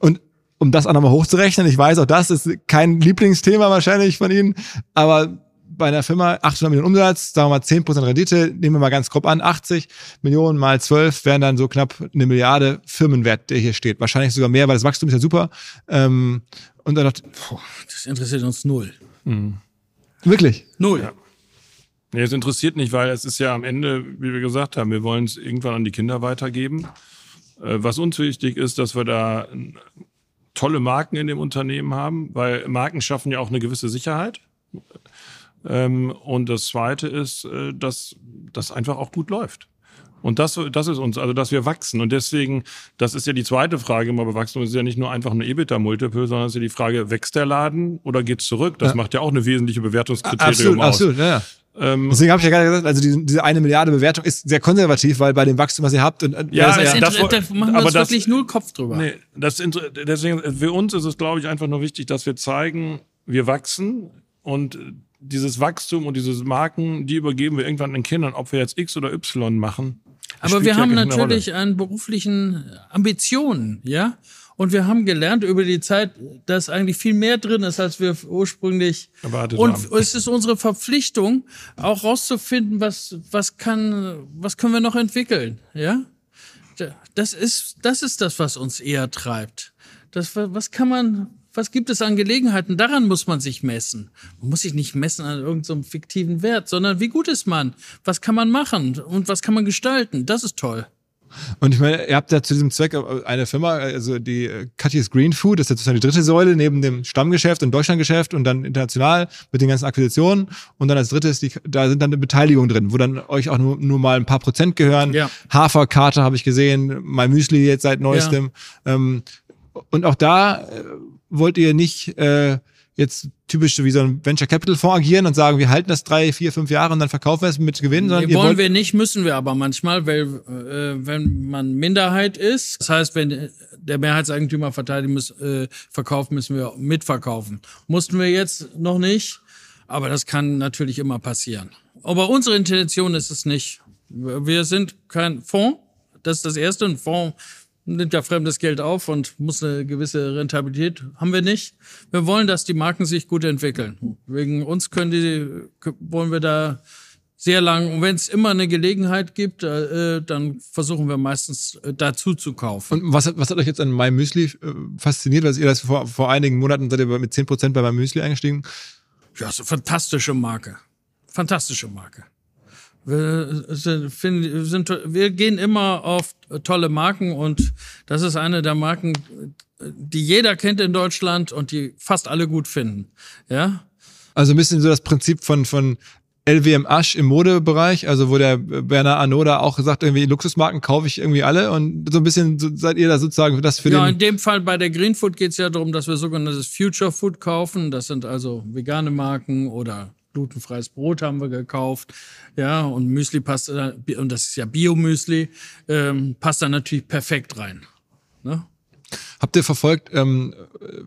Und um das auch nochmal hochzurechnen, ich weiß, auch das ist kein Lieblingsthema wahrscheinlich von Ihnen, aber bei einer Firma 800 Millionen Umsatz, sagen wir mal 10% Rendite, nehmen wir mal ganz grob an, 80 Millionen mal 12 wären dann so knapp eine Milliarde Firmenwert, der hier steht. Wahrscheinlich sogar mehr, weil das Wachstum ist ja super. Ähm, und dann noch, Das interessiert uns null. wirklich? Null. Nee, es interessiert nicht, weil es ist ja am Ende, wie wir gesagt haben, wir wollen es irgendwann an die Kinder weitergeben. Äh, was uns wichtig ist, dass wir da tolle Marken in dem Unternehmen haben, weil Marken schaffen ja auch eine gewisse Sicherheit. Ähm, und das Zweite ist, äh, dass das einfach auch gut läuft. Und das, das ist uns, also dass wir wachsen. Und deswegen, das ist ja die zweite Frage immer bei Wachstum, ist ja nicht nur einfach ein EBITDA-Multiple, sondern es ist ja die Frage, wächst der Laden oder geht's zurück? Das ja. macht ja auch eine wesentliche Bewertungskriterium absolut, aus. Absolut, ja, Deswegen habe ich ja gerade gesagt, also diese, diese eine Milliarde Bewertung ist sehr konservativ, weil bei dem Wachstum, was ihr habt, und ja, ja, ja davor, da machen wir uns das, wirklich null Kopf drüber. Nee, das, deswegen für uns ist es, glaube ich, einfach nur wichtig, dass wir zeigen, wir wachsen und dieses Wachstum und diese Marken, die übergeben wir irgendwann den Kindern, ob wir jetzt X oder Y machen. Aber wir haben natürlich an beruflichen Ambitionen, ja. Und wir haben gelernt über die Zeit, dass eigentlich viel mehr drin ist, als wir ursprünglich erwartet und haben. Und es ist unsere Verpflichtung, auch rauszufinden, was, was kann, was können wir noch entwickeln, ja? Das ist, das ist das, was uns eher treibt. Das, was kann man, was gibt es an Gelegenheiten? Daran muss man sich messen. Man muss sich nicht messen an irgendeinem so fiktiven Wert, sondern wie gut ist man? Was kann man machen? Und was kann man gestalten? Das ist toll. Und ich meine, ihr habt ja zu diesem Zweck eine Firma, also die äh, Cutty's Green Food, das ist sozusagen die dritte Säule neben dem Stammgeschäft und Deutschlandgeschäft und dann international mit den ganzen Akquisitionen. Und dann als drittes, die, da sind dann eine Beteiligung drin, wo dann euch auch nur, nur mal ein paar Prozent gehören. Ja. Haferkarte habe ich gesehen, My Müsli jetzt seit neuestem. Ja. Ähm, und auch da äh, wollt ihr nicht äh, jetzt typisch wie so ein Venture Capital Fonds agieren und sagen, wir halten das drei, vier, fünf Jahre und dann verkaufen wir es mit Gewinn. Sondern nee, wollen wir nicht, müssen wir aber manchmal, weil äh, wenn man Minderheit ist, das heißt, wenn der Mehrheitseigentümer verteidigen muss, äh, verkauft, müssen wir mitverkaufen. Mussten wir jetzt noch nicht, aber das kann natürlich immer passieren. Aber unsere Intention ist es nicht. Wir sind kein Fonds. Das ist das erste. Ein Fonds nimmt ja fremdes Geld auf und muss eine gewisse Rentabilität. Haben wir nicht. Wir wollen, dass die Marken sich gut entwickeln. Wegen uns können die, wollen wir da sehr lang. Und wenn es immer eine Gelegenheit gibt, äh, dann versuchen wir meistens äh, dazu zu kaufen. Und was, was hat euch jetzt an My Müsli äh, fasziniert? Weil ihr das vor, vor einigen Monaten seid ihr mit 10% bei My Müsli eingestiegen? Ja, so fantastische Marke. Fantastische Marke. Wir, sind, sind, wir gehen immer auf tolle Marken und das ist eine der Marken, die jeder kennt in Deutschland und die fast alle gut finden. Ja. Also ein bisschen so das Prinzip von, von LWM Asch im Modebereich, also wo der Bernard Arnault da auch gesagt, irgendwie Luxusmarken kaufe ich irgendwie alle und so ein bisschen so, seid ihr da sozusagen das für ja, den... Ja, in dem Fall bei der Green Food geht es ja darum, dass wir sogenanntes Future Food kaufen. Das sind also vegane Marken oder glutenfreies Brot haben wir gekauft. Ja, und Müsli passt, und das ist ja Bio-Müsli, ähm, passt da natürlich perfekt rein. Ne? Habt ihr verfolgt, ähm,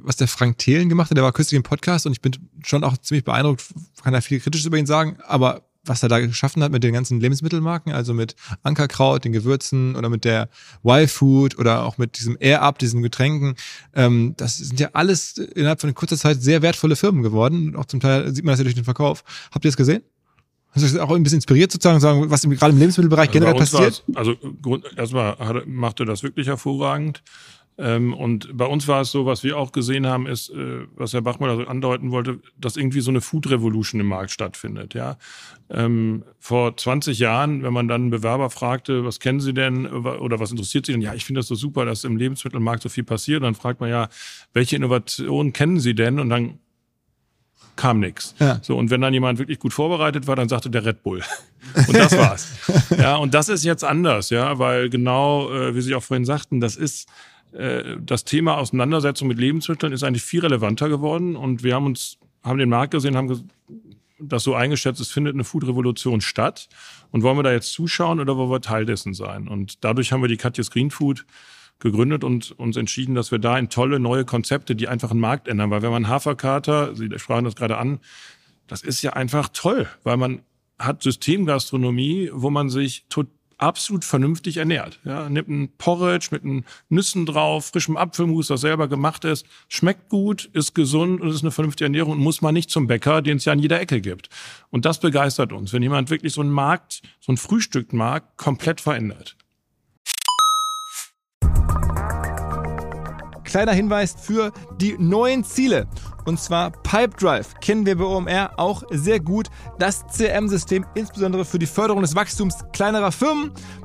was der Frank Thelen gemacht hat? Der war kürzlich im Podcast und ich bin schon auch ziemlich beeindruckt, kann da viel Kritisches über ihn sagen, aber was er da geschaffen hat mit den ganzen Lebensmittelmarken, also mit Ankerkraut, den Gewürzen oder mit der Y-Food oder auch mit diesem Air Up, diesen Getränken. Ähm, das sind ja alles innerhalb von kurzer Zeit sehr wertvolle Firmen geworden. Auch zum Teil sieht man das ja durch den Verkauf. Habt ihr das gesehen? Hast du das auch ein bisschen inspiriert sozusagen, sagen, was gerade im Lebensmittelbereich also generell passiert? Also erstmal macht er das wirklich hervorragend. Ähm, und bei uns war es so, was wir auch gesehen haben, ist, äh, was Herr Bachmann also andeuten wollte, dass irgendwie so eine Food Revolution im Markt stattfindet. Ja, ähm, vor 20 Jahren, wenn man dann einen Bewerber fragte, was kennen Sie denn oder was interessiert Sie denn? Ja, ich finde das so super, dass im Lebensmittelmarkt so viel passiert. Und dann fragt man ja, welche Innovationen kennen Sie denn? Und dann kam nichts. Ja. So, und wenn dann jemand wirklich gut vorbereitet war, dann sagte der Red Bull. Und das war's. ja, und das ist jetzt anders, ja, weil genau, äh, wie Sie auch vorhin sagten, das ist äh, das Thema Auseinandersetzung mit Lebensmitteln ist eigentlich viel relevanter geworden und wir haben uns, haben den Markt gesehen, haben das so eingeschätzt, es findet eine Food-Revolution statt. Und wollen wir da jetzt zuschauen oder wollen wir Teil dessen sein? Und dadurch haben wir die Katjes Green Food gegründet und uns entschieden, dass wir da in tolle neue Konzepte, die einfach einen Markt ändern. Weil wenn man Haferkater, Sie sprachen das gerade an, das ist ja einfach toll, weil man hat Systemgastronomie, wo man sich total absolut vernünftig ernährt. Ja, nimmt ein Porridge mit einen Nüssen drauf, frischem Apfelmus, das selber gemacht ist, schmeckt gut, ist gesund und ist eine vernünftige Ernährung und muss man nicht zum Bäcker, den es ja an jeder Ecke gibt. Und das begeistert uns, wenn jemand wirklich so einen Markt, so ein Frühstückmarkt komplett verändert. Kleiner Hinweis für die neuen Ziele. Und zwar Pipedrive kennen wir bei OMR auch sehr gut. Das CRM-System insbesondere für die Förderung des Wachstums kleinerer Firmen.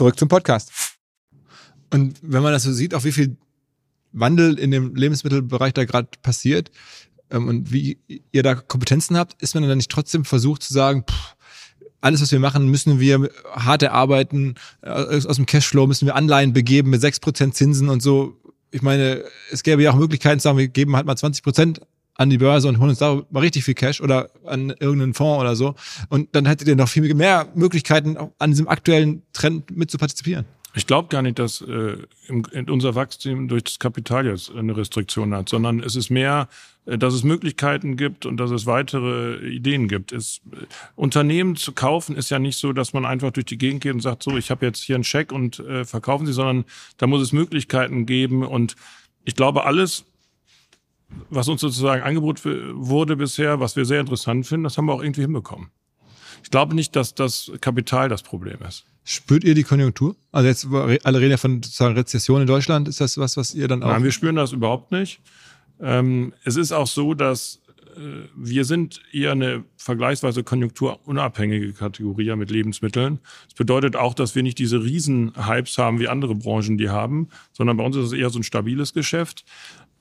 Zurück zum Podcast. Und wenn man das so sieht, auch wie viel Wandel in dem Lebensmittelbereich da gerade passiert ähm, und wie ihr da Kompetenzen habt, ist man dann nicht trotzdem versucht zu sagen, pff, alles, was wir machen, müssen wir hart erarbeiten, äh, aus dem Cashflow müssen wir Anleihen begeben mit 6% Zinsen und so. Ich meine, es gäbe ja auch Möglichkeiten zu sagen, wir geben halt mal 20% an die Börse und holen uns da mal richtig viel Cash oder an irgendeinen Fonds oder so. Und dann hättet ihr noch viel mehr Möglichkeiten, an diesem aktuellen Trend mit zu partizipieren. Ich glaube gar nicht, dass äh, im, unser Wachstum durch das Kapital jetzt eine Restriktion hat, sondern es ist mehr, äh, dass es Möglichkeiten gibt und dass es weitere Ideen gibt. Es, äh, Unternehmen zu kaufen ist ja nicht so, dass man einfach durch die Gegend geht und sagt, so, ich habe jetzt hier einen Scheck und äh, verkaufen Sie, sondern da muss es Möglichkeiten geben. Und ich glaube, alles, was uns sozusagen angeboten wurde bisher, was wir sehr interessant finden, das haben wir auch irgendwie hinbekommen. Ich glaube nicht, dass das Kapital das Problem ist. Spürt ihr die Konjunktur? Also jetzt alle reden ja von sozusagen Rezession in Deutschland. Ist das was, was ihr dann auch? Nein, wir spüren das überhaupt nicht. Ähm, es ist auch so, dass äh, wir sind eher eine vergleichsweise konjunkturunabhängige Kategorie mit Lebensmitteln. Das bedeutet auch, dass wir nicht diese Riesenhypes haben, wie andere Branchen die haben, sondern bei uns ist es eher so ein stabiles Geschäft.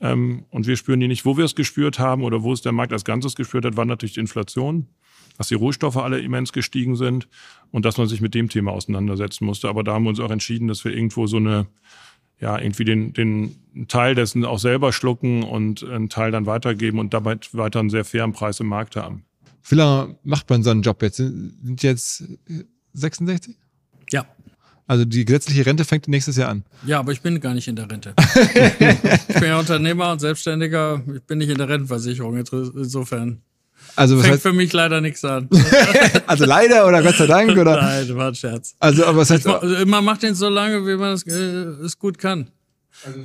Ähm, und wir spüren die nicht. Wo wir es gespürt haben oder wo es der Markt als Ganzes gespürt hat, war natürlich die Inflation dass die Rohstoffe alle immens gestiegen sind und dass man sich mit dem Thema auseinandersetzen musste. Aber da haben wir uns auch entschieden, dass wir irgendwo so eine, ja, irgendwie den, den Teil dessen auch selber schlucken und einen Teil dann weitergeben und dabei weiter einen sehr fairen Preis im Markt haben. Wie lange macht man so einen Job jetzt? Sind jetzt 66? Ja. Also die gesetzliche Rente fängt nächstes Jahr an. Ja, aber ich bin gar nicht in der Rente. ich bin ja Unternehmer und Selbstständiger. Ich bin nicht in der Rentenversicherung. Insofern also was Fängt heißt, für mich leider nichts an. also leider oder Gott sei Dank oder? Nein, war ein Scherz. Also aber was heißt? Ich, man macht den so lange, wie man es, äh, es gut kann.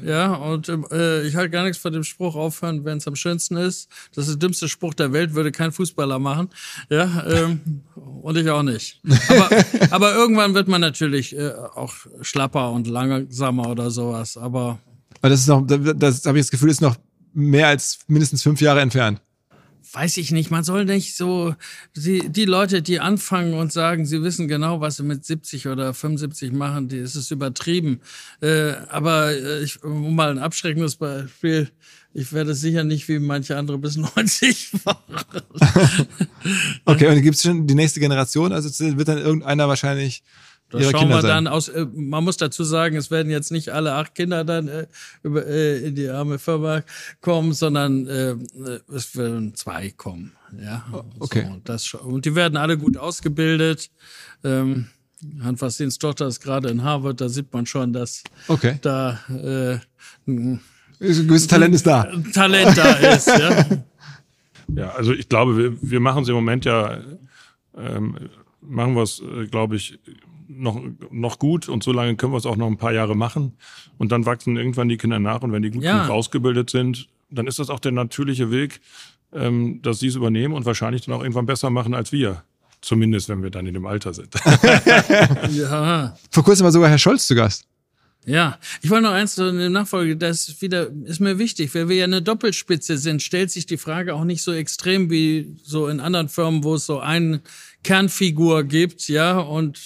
Ja, und äh, ich halte gar nichts von dem Spruch aufhören, wenn es am schönsten ist. Das ist der dümmste Spruch der Welt, würde kein Fußballer machen. Ja, ähm, und ich auch nicht. Aber, aber irgendwann wird man natürlich äh, auch schlapper und langsamer oder sowas. Aber Weil das ist noch, das habe ich das Gefühl, ist noch mehr als mindestens fünf Jahre entfernt weiß ich nicht, man soll nicht so, die, die Leute, die anfangen und sagen, sie wissen genau, was sie mit 70 oder 75 machen, die ist es übertrieben. Äh, aber äh, ich, um mal ein abschreckendes Beispiel, ich werde sicher nicht wie manche andere bis 90 machen. okay, und gibt es schon die nächste Generation? Also wird dann irgendeiner wahrscheinlich das schauen Kinder wir sein. dann aus. Äh, man muss dazu sagen, es werden jetzt nicht alle acht Kinder dann äh, über, äh, in die arme Firma kommen, sondern äh, es werden zwei kommen. Ja, okay. So, das, und die werden alle gut ausgebildet. Ähm, Hans Tochter ist gerade in Harvard, da sieht man schon, dass okay. da äh, ein gewisses Talent ist da. Talent da ist, ja. Ja, also ich glaube, wir, wir machen es im Moment ja, ähm, machen wir es, äh, glaube ich, noch, noch gut und so lange können wir es auch noch ein paar Jahre machen. Und dann wachsen irgendwann die Kinder nach und wenn die gut ja. genug ausgebildet sind, dann ist das auch der natürliche Weg, ähm, dass sie es übernehmen und wahrscheinlich dann auch irgendwann besser machen als wir. Zumindest, wenn wir dann in dem Alter sind. ja. Vor kurzem war sogar Herr Scholz zu Gast. Ja, ich wollte noch eins in der Nachfolge, das ist wieder, ist mir wichtig, weil wir ja eine Doppelspitze sind, stellt sich die Frage auch nicht so extrem wie so in anderen Firmen, wo es so eine Kernfigur gibt, ja, und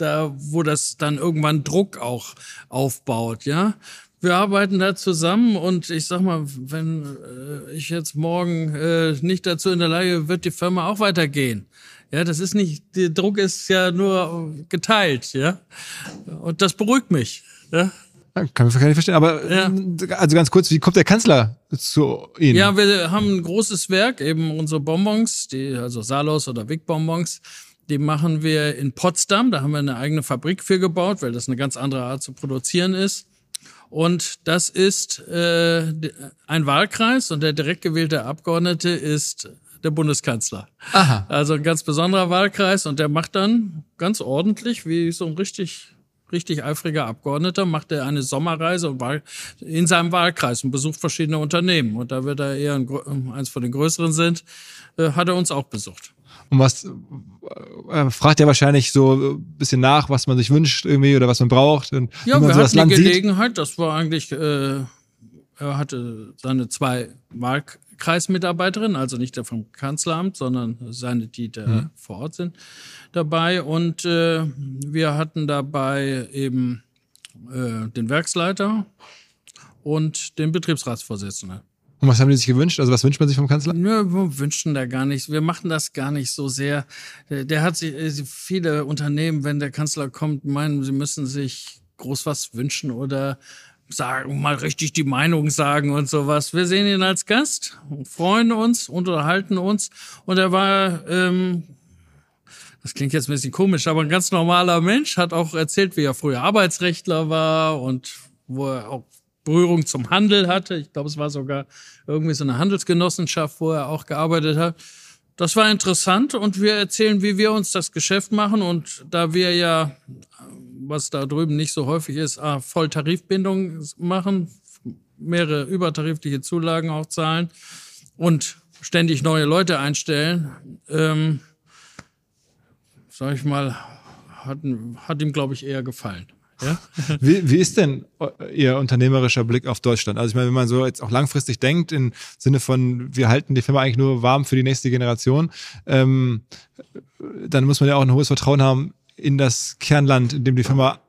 da, wo das dann irgendwann Druck auch aufbaut, ja. Wir arbeiten da zusammen und ich sag mal, wenn äh, ich jetzt morgen äh, nicht dazu in der Lage, wird die Firma auch weitergehen. Ja, das ist nicht, der Druck ist ja nur geteilt, ja. Und das beruhigt mich, ja. Kann ich nicht verstehen, aber ja. also ganz kurz, wie kommt der Kanzler zu Ihnen? Ja, wir haben ein großes Werk, eben unsere Bonbons, die, also Salos oder Wick Bonbons, die machen wir in Potsdam. Da haben wir eine eigene Fabrik für gebaut, weil das eine ganz andere Art zu produzieren ist. Und das ist äh, ein Wahlkreis und der direkt gewählte Abgeordnete ist der Bundeskanzler. Aha. Also ein ganz besonderer Wahlkreis und der macht dann ganz ordentlich, wie so ein richtig richtig eifriger Abgeordneter, macht er eine Sommerreise in seinem Wahlkreis und besucht verschiedene Unternehmen. Und da wird er eher ein, eins von den größeren sind, äh, hat er uns auch besucht. Und was äh, fragt er wahrscheinlich so ein bisschen nach, was man sich wünscht irgendwie oder was man braucht und ja, man wir so hatten das die sieht. Gelegenheit, das war eigentlich, äh, er hatte seine zwei Wahlkreismitarbeiterinnen, also nicht der vom Kanzleramt, sondern seine, die da Mhm. vor Ort sind, dabei. Und äh, wir hatten dabei eben äh, den Werksleiter und den Betriebsratsvorsitzenden. Und was haben die sich gewünscht? Also was wünscht man sich vom Kanzler? Nö, wir wünschen da gar nichts. Wir machen das gar nicht so sehr. Der, hat sich, äh, viele Unternehmen, wenn der Kanzler kommt, meinen, sie müssen sich groß was wünschen oder sagen, mal richtig die Meinung sagen und sowas. Wir sehen ihn als Gast, freuen uns, unterhalten uns. Und er war, ähm, das klingt jetzt ein bisschen komisch, aber ein ganz normaler Mensch, hat auch erzählt, wie er früher Arbeitsrechtler war und wo er auch Berührung zum Handel hatte. Ich glaube, es war sogar irgendwie so eine Handelsgenossenschaft, wo er auch gearbeitet hat. Das war interessant und wir erzählen, wie wir uns das Geschäft machen. Und da wir ja, was da drüben nicht so häufig ist, ah, Volltarifbindung machen, mehrere übertarifliche Zulagen auch zahlen und ständig neue Leute einstellen, ähm, sag ich mal, hat, hat ihm, glaube ich, eher gefallen. Ja? Wie, wie ist denn Ihr unternehmerischer Blick auf Deutschland? Also ich meine, wenn man so jetzt auch langfristig denkt, im Sinne von, wir halten die Firma eigentlich nur warm für die nächste Generation, ähm, dann muss man ja auch ein hohes Vertrauen haben in das Kernland, in dem die Firma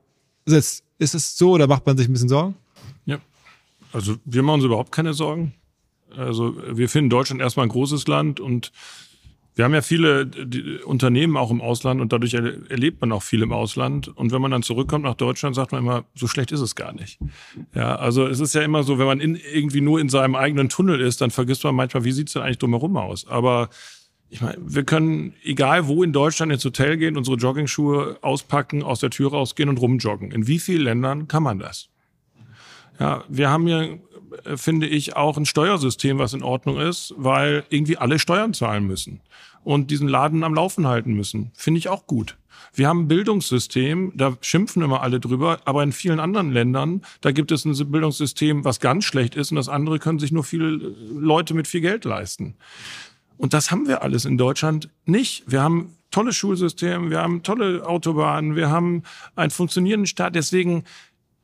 sitzt. Ist es so oder macht man sich ein bisschen Sorgen? Ja. Also wir machen uns überhaupt keine Sorgen. Also wir finden Deutschland erstmal ein großes Land und wir haben ja viele Unternehmen auch im Ausland und dadurch er, erlebt man auch viel im Ausland. Und wenn man dann zurückkommt nach Deutschland, sagt man immer, so schlecht ist es gar nicht. Ja, also es ist ja immer so, wenn man in, irgendwie nur in seinem eigenen Tunnel ist, dann vergisst man manchmal, wie sieht's denn eigentlich drumherum aus. Aber ich meine, wir können, egal wo in Deutschland ins Hotel gehen, unsere Joggingschuhe auspacken, aus der Tür rausgehen und rumjoggen. In wie vielen Ländern kann man das? Ja, wir haben hier, finde ich, auch ein Steuersystem, was in Ordnung ist, weil irgendwie alle Steuern zahlen müssen und diesen Laden am Laufen halten müssen. Finde ich auch gut. Wir haben ein Bildungssystem, da schimpfen immer alle drüber, aber in vielen anderen Ländern, da gibt es ein Bildungssystem, was ganz schlecht ist und das andere können sich nur viele Leute mit viel Geld leisten. Und das haben wir alles in Deutschland nicht. Wir haben tolles Schulsystem, wir haben tolle Autobahnen, wir haben einen funktionierenden Staat. Deswegen,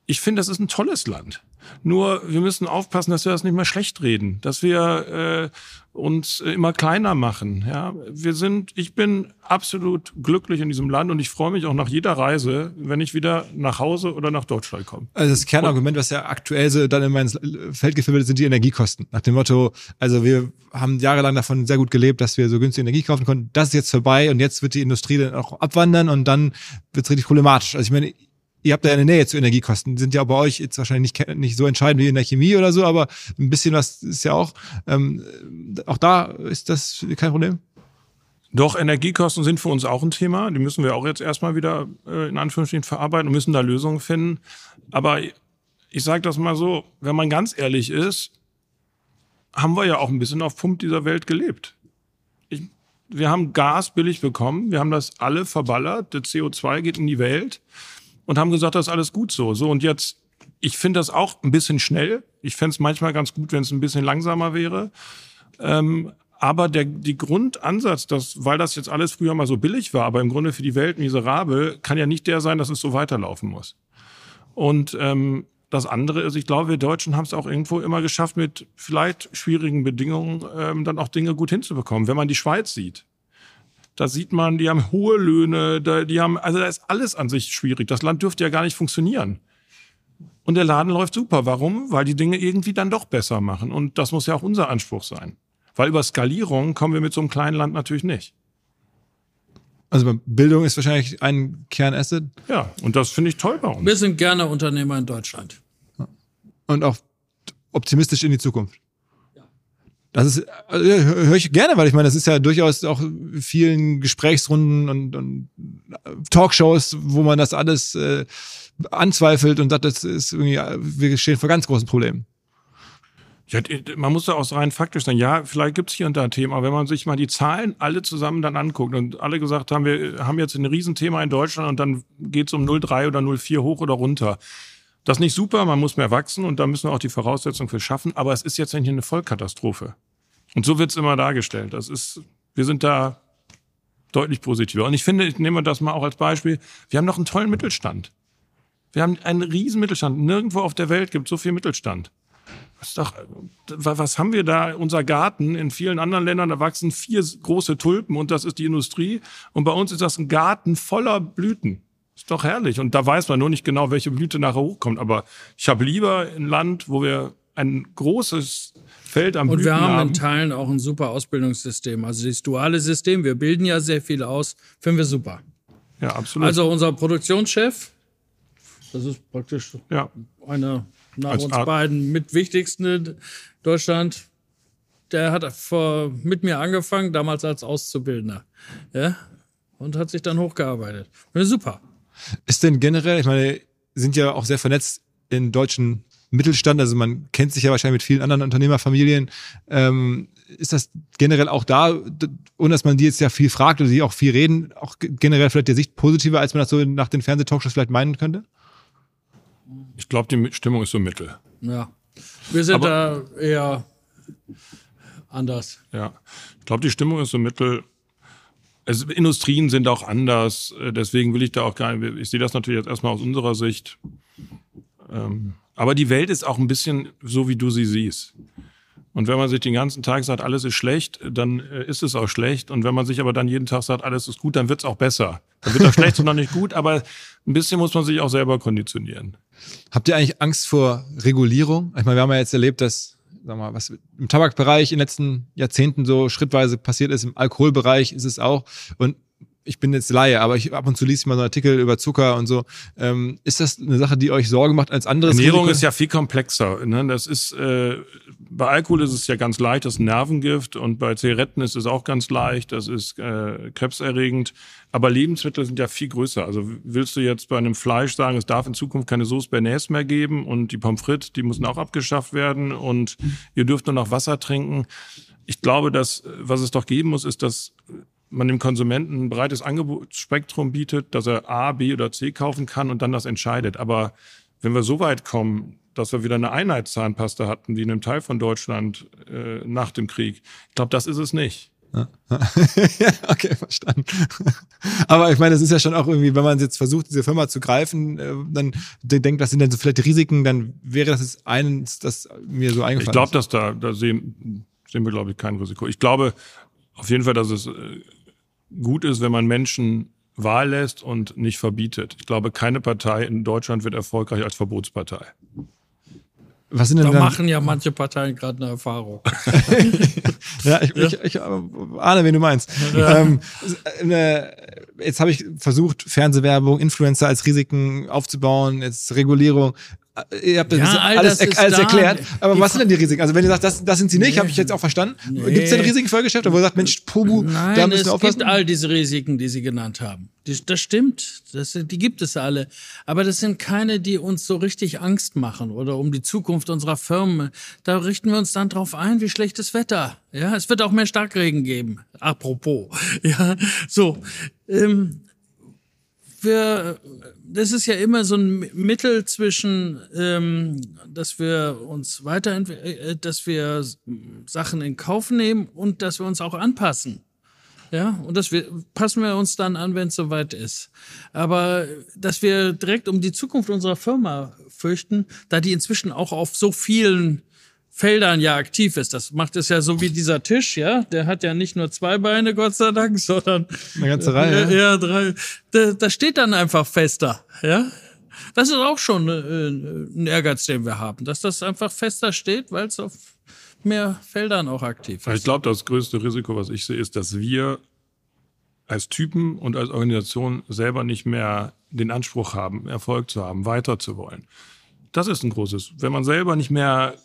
ich finde, das ist ein tolles Land. Nur wir müssen aufpassen, dass wir das nicht mehr schlecht reden, dass wir äh, uns immer kleiner machen. Ja, wir sind, ich bin absolut glücklich in diesem Land und ich freue mich auch nach jeder Reise, wenn ich wieder nach Hause oder nach Deutschland komme. Also das Kernargument, was ja aktuell so dann immer ins Feld geführt wird, sind die Energiekosten. Nach dem Motto, also wir haben jahrelang davon sehr gut gelebt, dass wir so günstig Energie kaufen konnten. Das ist jetzt vorbei und jetzt wird die Industrie dann auch abwandern und dann wird es richtig problematisch. Also ich meine, ihr habt ja eine Nähe zu Energiekosten, die sind ja bei euch jetzt wahrscheinlich nicht, nicht so entscheidend wie in der Chemie oder so, aber ein bisschen was ist ja auch, ähm, auch da ist das kein Problem. Doch, Energiekosten sind für uns auch ein Thema. Die müssen wir auch jetzt erstmal wieder äh, in Anführungsstrichen verarbeiten und müssen da Lösungen finden. Aber ich sage das mal so, wenn man ganz ehrlich ist, haben wir ja auch ein bisschen auf Pump dieser Welt gelebt. Ich, wir haben Gas billig bekommen, wir haben das alle verballert, der CO2 geht in die Welt und haben gesagt, das ist alles gut so. So und jetzt, ich finde das auch ein bisschen schnell. Ich fände es manchmal ganz gut, wenn es ein bisschen langsamer wäre. Ähm, aber der die Grundansatz, dass, weil das jetzt alles früher mal so billig war, aber im Grunde für die Welt miserabel, kann ja nicht der sein, dass es so weiterlaufen muss. Und ähm, das andere ist, ich glaube, wir Deutschen haben es auch irgendwo immer geschafft, mit vielleicht schwierigen Bedingungen ähm, dann auch Dinge gut hinzubekommen. Wenn man die Schweiz sieht, da sieht man, die haben hohe Löhne, da, die haben, also da ist alles an sich schwierig. Das Land dürfte ja gar nicht funktionieren. Und der Laden läuft super. Warum? Weil die Dinge irgendwie dann doch besser machen. Und das muss ja auch unser Anspruch sein. Weil über Skalierung kommen wir mit so einem kleinen Land natürlich nicht. Also Bildung ist wahrscheinlich ein Kernasset. Ja, und das finde ich toll bei uns. Wir sind gerne Unternehmer in Deutschland. Und auch optimistisch in die Zukunft. Das ist, also, höre ich gerne, weil ich meine, das ist ja durchaus auch vielen Gesprächsrunden und, und Talkshows, wo man das alles äh, anzweifelt und sagt, das ist irgendwie, wir stehen vor ganz großen Problemen. Ja, man muss da auch rein faktisch sein. Ja, vielleicht gibt es hier und da Themen, aber wenn man sich mal die Zahlen alle zusammen dann anguckt und alle gesagt haben, wir haben jetzt ein Riesenthema in Deutschland und dann geht es um 0,3 oder 0,4 hoch oder runter. Das ist nicht super, man muss mehr wachsen und da müssen wir auch die Voraussetzungen für schaffen, aber es ist jetzt nicht eine Vollkatastrophe. Und so wird es immer dargestellt. Das ist, wir sind da deutlich positiver. Und ich finde, ich nehme das mal auch als Beispiel, wir haben noch einen tollen Mittelstand. Wir haben einen riesen Mittelstand. Nirgendwo auf der Welt gibt es so viel Mittelstand. Was, doch, was haben wir da? Unser Garten in vielen anderen Ländern, da wachsen vier große Tulpen und das ist die Industrie. Und bei uns ist das ein Garten voller Blüten. Ist doch herrlich. Und da weiß man nur nicht genau, welche Blüte nachher hochkommt. Aber ich habe lieber ein Land, wo wir ein großes Feld am Und Blüten wir haben, haben in Teilen auch ein super Ausbildungssystem. Also das duale System, wir bilden ja sehr viel aus, finden wir super. Ja, absolut. Also unser Produktionschef, das ist praktisch ja. einer nach Als uns Art- beiden mit wichtigsten in Deutschland. Der hat vor, mit mir angefangen, damals als Auszubildender. Ja? Und hat sich dann hochgearbeitet. Super. Ist denn generell, ich meine, sind ja auch sehr vernetzt in deutschen Mittelstand, also man kennt sich ja wahrscheinlich mit vielen anderen Unternehmerfamilien. Ähm, ist das generell auch da, ohne dass man die jetzt ja viel fragt oder die auch viel reden, auch ge- generell vielleicht der Sicht positiver, als man das so nach den Fernsehtalkshows vielleicht meinen könnte? Ich glaube, die Stimmung ist so mittel. Ja. Wir sind Aber- da eher anders. Ja, ich glaube, die Stimmung ist so mittel. Es, Industrien sind auch anders, äh, deswegen will ich da auch gar nicht, ich sehe das natürlich jetzt erstmal aus unserer Sicht. Ähm, aber die Welt ist auch ein bisschen so, wie du sie siehst. Und wenn man sich den ganzen Tag sagt, alles ist schlecht, dann äh, ist es auch schlecht. Und wenn man sich aber dann jeden Tag sagt, alles ist gut, dann wird es auch besser. Dann wird das schlecht und noch nicht gut, aber ein bisschen muss man sich auch selber konditionieren. Habt ihr eigentlich Angst vor Regulierung? Ich meine, wir haben ja jetzt erlebt, dass, sag mal, was im Tabakbereich in den letzten Jahrzehnten so schrittweise passiert ist, im Alkoholbereich ist es auch. Und ich bin jetzt Laie, aber ich ab und zu liest ich mal so Artikel über Zucker und so. Ähm, ist das eine Sache, die euch Sorge macht als anderes? Ernährung Risiko? ist ja viel komplexer. Ne? Das ist äh, bei Alkohol ist es ja ganz leicht, das ist ein Nervengift und bei Zigaretten ist es auch ganz leicht, das ist äh, krebserregend. Aber Lebensmittel sind ja viel größer. Also willst du jetzt bei einem Fleisch sagen, es darf in Zukunft keine Sauce Bernays mehr geben und die Pommes frites, die müssen auch abgeschafft werden und ihr dürft nur noch Wasser trinken. Ich glaube, dass was es doch geben muss, ist, dass man dem Konsumenten ein breites Angebotsspektrum bietet, dass er A, B oder C kaufen kann und dann das entscheidet. Aber wenn wir so weit kommen, dass wir wieder eine Einheitszahnpasta hatten, wie in einem Teil von Deutschland äh, nach dem Krieg, ich glaube, das ist es nicht. ja, okay, verstanden. Aber ich meine, es ist ja schon auch irgendwie, wenn man jetzt versucht, diese Firma zu greifen, äh, dann de- denkt, was sind denn so vielleicht die Risiken, dann wäre das jetzt eines, das mir so eingefallen Ich glaube, ist. dass da, da sehen, sehen wir, glaube ich, kein Risiko. Ich glaube auf jeden Fall, dass es äh, gut ist, wenn man Menschen Wahl lässt und nicht verbietet. Ich glaube, keine Partei in Deutschland wird erfolgreich als Verbotspartei. Was sind denn Da dann, machen ja manche Parteien gerade eine Erfahrung. Ja, ich, ich, ich ahne, wen du meinst. Ähm, äh, jetzt habe ich versucht, Fernsehwerbung, Influencer als Risiken aufzubauen, jetzt Regulierung. Äh, Ihr habt das Ja, all alles, das ist alles da. erklärt. Aber Die was sind denn die Risiken? Also wenn ihr sagt, das, das sind sie nicht, Nee. habe ich jetzt auch verstanden. Nee. Gibt es denn Risiken für Geschäfte, wo ihr sagt, Mensch, Pubu, da Nein, müssen es wir aufpassen? gibt all diese Risiken, die Sie genannt haben. Die, das stimmt, das, die gibt es alle. Aber das sind keine, die uns so richtig Angst machen oder um die Zukunft unserer Firmen. Da richten wir uns dann drauf ein, wie schlechtes Wetter. Ja, es wird auch mehr Starkregen geben. Apropos. Ja, so. Ähm, wir, das ist ja immer so ein Mittel zwischen, ähm, dass wir uns weiterentwickeln, äh, dass wir Sachen in Kauf nehmen und dass wir uns auch anpassen. Ja, und das wir, passen wir uns dann an, wenn es soweit ist. Aber dass wir direkt um die Zukunft unserer Firma fürchten, da die inzwischen auch auf so vielen Feldern ja aktiv ist. Das macht es ja so wie dieser Tisch, ja. Der hat ja nicht nur zwei Beine, Gott sei Dank, sondern Eine ganze Reihe. ja, ja drei. Da, da steht dann einfach fester, ja. Das ist auch schon äh, ein Ehrgeiz, den wir haben, dass das einfach fester steht, weil es auf mehr Feldern auch aktiv Ich ist. glaube, das größte Risiko, was ich sehe, ist, dass wir als Typen und als Organisation selber nicht mehr den Anspruch haben, Erfolg zu haben, weiter zu wollen. Das ist ein großes. Wenn man selber nicht mehr,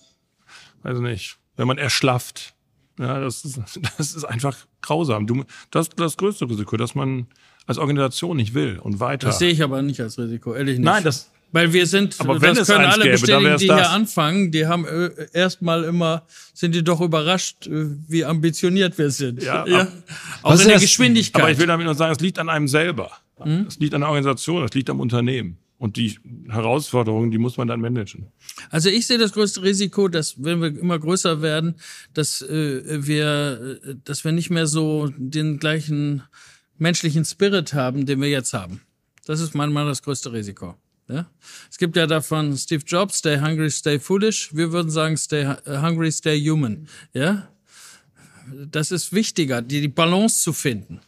weiß nicht, wenn man erschlafft, Ja, das ist, das ist einfach grausam. Du, das ist das größte Risiko, dass man als Organisation nicht will und weiter. Das sehe ich aber nicht als Risiko, ehrlich nicht. Nein, das, Weil wir sind, Aber wenn das es können alle gäbe, dann bestätigen, die das. hier anfangen, die haben äh, erstmal immer, sind die doch überrascht, äh, wie ambitioniert wir sind. Ja, ja. Auch in der? Geschwindigkeit. aber ich will damit nur sagen, es liegt an einem selber. Hm? Es liegt an der Organisation, es liegt am Unternehmen. Und die Herausforderungen, die muss man dann managen. Also ich sehe das größte Risiko, dass wenn wir immer größer werden, dass äh, wir, äh, dass wir nicht mehr so den gleichen menschlichen Spirit haben, den wir jetzt haben. Das ist manchmal das größte Risiko. Ja? Es gibt ja davon Steve Jobs, Stay Hungry, Stay Foolish. Wir würden sagen, Stay hu- Hungry, Stay Human. Ja? Das ist wichtiger, die, die Balance zu finden.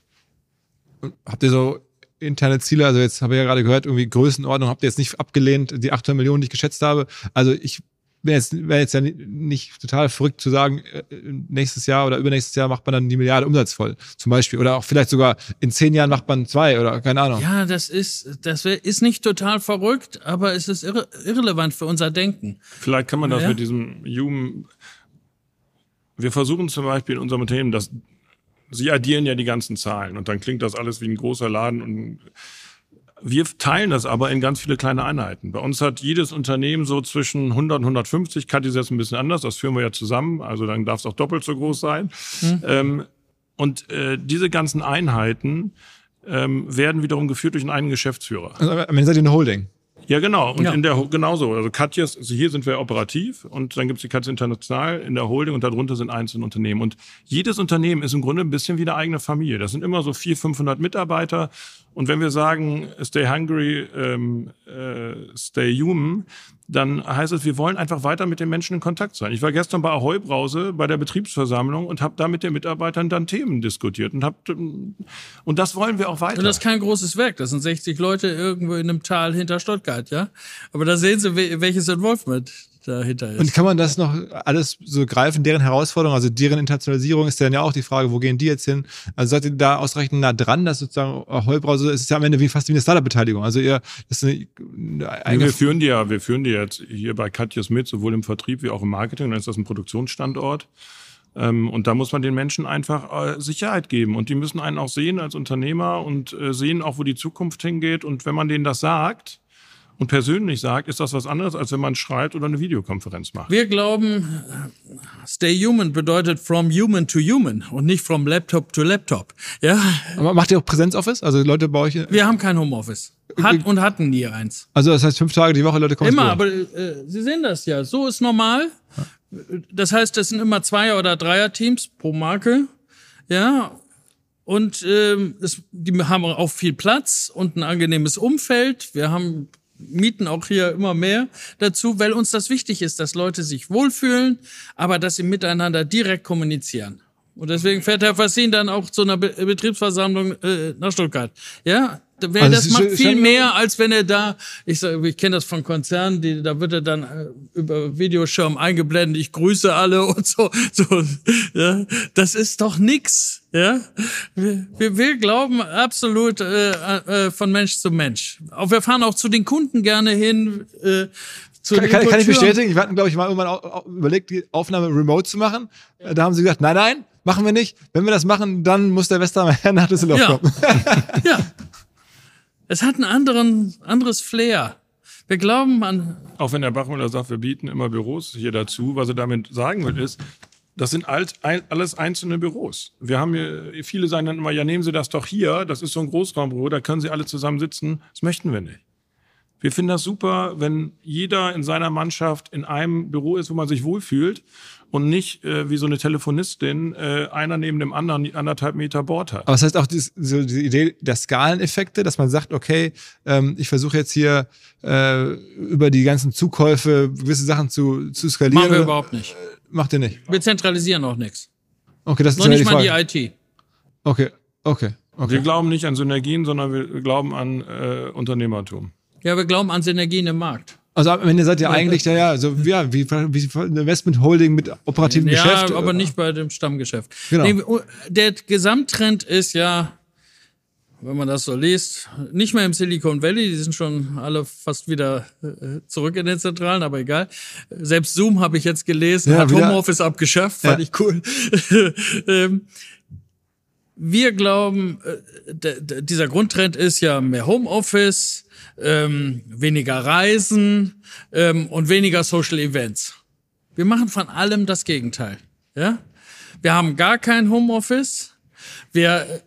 Habt ihr so interne Ziele? Also jetzt habe ich ja gerade gehört, irgendwie Größenordnung habt ihr jetzt nicht abgelehnt, die 800 Millionen, die ich geschätzt habe. Also ich wäre jetzt, wär jetzt ja ni- nicht total verrückt zu sagen, äh, nächstes Jahr oder übernächstes Jahr macht man dann die Milliarde Umsatz voll, zum Beispiel. Oder auch vielleicht sogar in zehn Jahren macht man zwei oder keine Ahnung. Ja, das ist, das wär- ist nicht total verrückt, aber es ist irre, irrelevant für unser Denken. Vielleicht kann man das Ja. mit diesem Human. Wir versuchen zum Beispiel in unserem Unternehmen, dass Sie addieren ja die ganzen Zahlen und dann klingt das alles wie ein großer Laden und wir teilen das aber in ganz viele kleine Einheiten. Bei uns hat jedes Unternehmen so zwischen 100 und 150, Kat ist jetzt ein bisschen anders, das führen wir ja zusammen, also dann darf es auch doppelt so groß sein. Ähm, und äh, diese ganzen Einheiten ähm, werden wiederum geführt durch einen eigenen Geschäftsführer. Also, am Ende seid ihr eine Holding. Ja, genau. Und Ja. in der genauso. Also Katjes, also hier sind wir operativ und dann gibt's die Katja International in der Holding und darunter sind einzelne Unternehmen. Und jedes Unternehmen ist im Grunde ein bisschen wie eine eigene Familie. Das sind immer so 400, 500 Mitarbeiter. Und wenn wir sagen, stay hungry, ähm, äh, stay human, dann heißt es, wir wollen einfach weiter mit den Menschen in Kontakt sein. Ich war gestern bei Ahoi Brause bei der Betriebsversammlung und habe da mit den Mitarbeitern dann Themen diskutiert und hab, und das wollen wir auch weiter. Und das ist kein großes Werk. Das sind 60 Leute irgendwo in einem Tal hinter Stuttgart, ja. Aber da sehen Sie, wel- welches Involvement dahinter ist. Und kann man das noch alles so greifen, deren Herausforderung, also deren Internationalisierung ist dann ja auch die Frage, wo gehen die jetzt hin? Also seid ihr da ausreichend nah dran, dass sozusagen Heubrause ist ja am Ende wie fast wie eine Startup-Beteiligung. Also ihr, das ist eine, eine wir führen die ja, wir führen die jetzt hier bei Katjes mit, sowohl im Vertrieb wie auch im Marketing. Dann ist das ein Produktionsstandort. Ähm, und da muss man den Menschen einfach äh, Sicherheit geben. Und die müssen einen auch sehen als Unternehmer und äh, sehen auch, wo die Zukunft hingeht. Und wenn man denen das sagt und persönlich sagt, ist das was anderes, als wenn man schreibt oder eine Videokonferenz macht. wir glauben, stay human bedeutet from human to human und nicht from laptop to laptop. Ja, Aber Macht ihr auch Präsenzoffice? Also Leute bei euch? wir haben kein Homeoffice. Hat und hatten nie eins. Also das heißt fünf Tage die Woche Leute kommen Immer, aber äh, Sie sehen das ja. So ist normal. Das heißt, das sind immer Zweier- oder Dreier-Teams pro Marke. Ja. Und ähm, es, die haben auch viel Platz und ein angenehmes Umfeld. Wir haben mieten auch hier immer mehr dazu, weil uns das wichtig ist, dass Leute sich wohlfühlen, aber dass sie miteinander direkt kommunizieren. Und deswegen fährt Herr Fassin dann auch zu einer Be Betriebsversammlung äh, nach Stuttgart. Ja, weil Also das macht viel mehr, als wenn er da, ich ich kenne das von Konzernen, die, da wird er dann äh, über Videoschirm eingeblendet, ich grüße alle und so, so, ja, das ist doch nix, ja. Wir, wir, wir glauben absolut äh, äh, von Mensch zu Mensch. Auch wir fahren auch zu den Kunden gerne hin. Äh, zu Kann, kann, kann ich bestätigen. Wir hatten, glaube ich, mal irgendwann überlegt, die Aufnahme remote zu machen. Da haben sie gesagt, nein, nein, machen wir nicht. Wenn wir das machen, dann muss der Westermann nach Düsseldorf Ja. kommen. Ja. Es hat ein anderen, anderes Flair. Wir glauben an Auch wenn der Bachmüller sagt, wir bieten immer Büros hier dazu, was er damit sagen will, ist, das sind alt, ein, alles einzelne Büros. Wir haben hier, viele sagen dann immer, ja, nehmen Sie das doch hier, das ist so ein Großraumbüro, da können Sie alle zusammen sitzen. Das möchten wir nicht. Wir finden das super, wenn jeder in seiner Mannschaft in einem Büro ist, wo man sich wohlfühlt und nicht äh, wie so eine Telefonistin äh, einer neben dem anderen die anderthalb Meter Bord hat. Aber das heißt auch dies, so die Idee der Skaleneffekte, dass man sagt, okay, ähm, ich versuche jetzt hier äh, über die ganzen Zukäufe gewisse Sachen zu, zu skalieren. machen wir überhaupt nicht. Macht ihr nicht. Wir zentralisieren auch nichts. Okay, das ist Noch nicht die mal Frage. die IT. Okay, okay, Wir okay. glauben nicht an Synergien, sondern wir glauben an äh, Unternehmertum. Ja, wir glauben an Synergien im Markt. Also am Ende seid ihr eigentlich, ja, ja, so, ja, wie, wie Investment Holding mit operativem Ja, Geschäft. aber nicht bei dem Stammgeschäft. Genau. Nee, der Gesamttrend ist ja, wenn man das so liest. Nicht mehr im Silicon Valley, die sind schon alle fast wieder äh, zurück in den Zentralen, aber egal. Selbst Zoom habe ich jetzt gelesen, Ja, hat Homeoffice abgeschafft, fand Ja. ich cool. wir glauben, äh, dieser Grundtrend ist ja mehr Homeoffice, ähm, weniger Reisen ähm, und weniger Social Events. Wir machen von allem das Gegenteil. Ja? Wir haben gar kein Homeoffice. Wir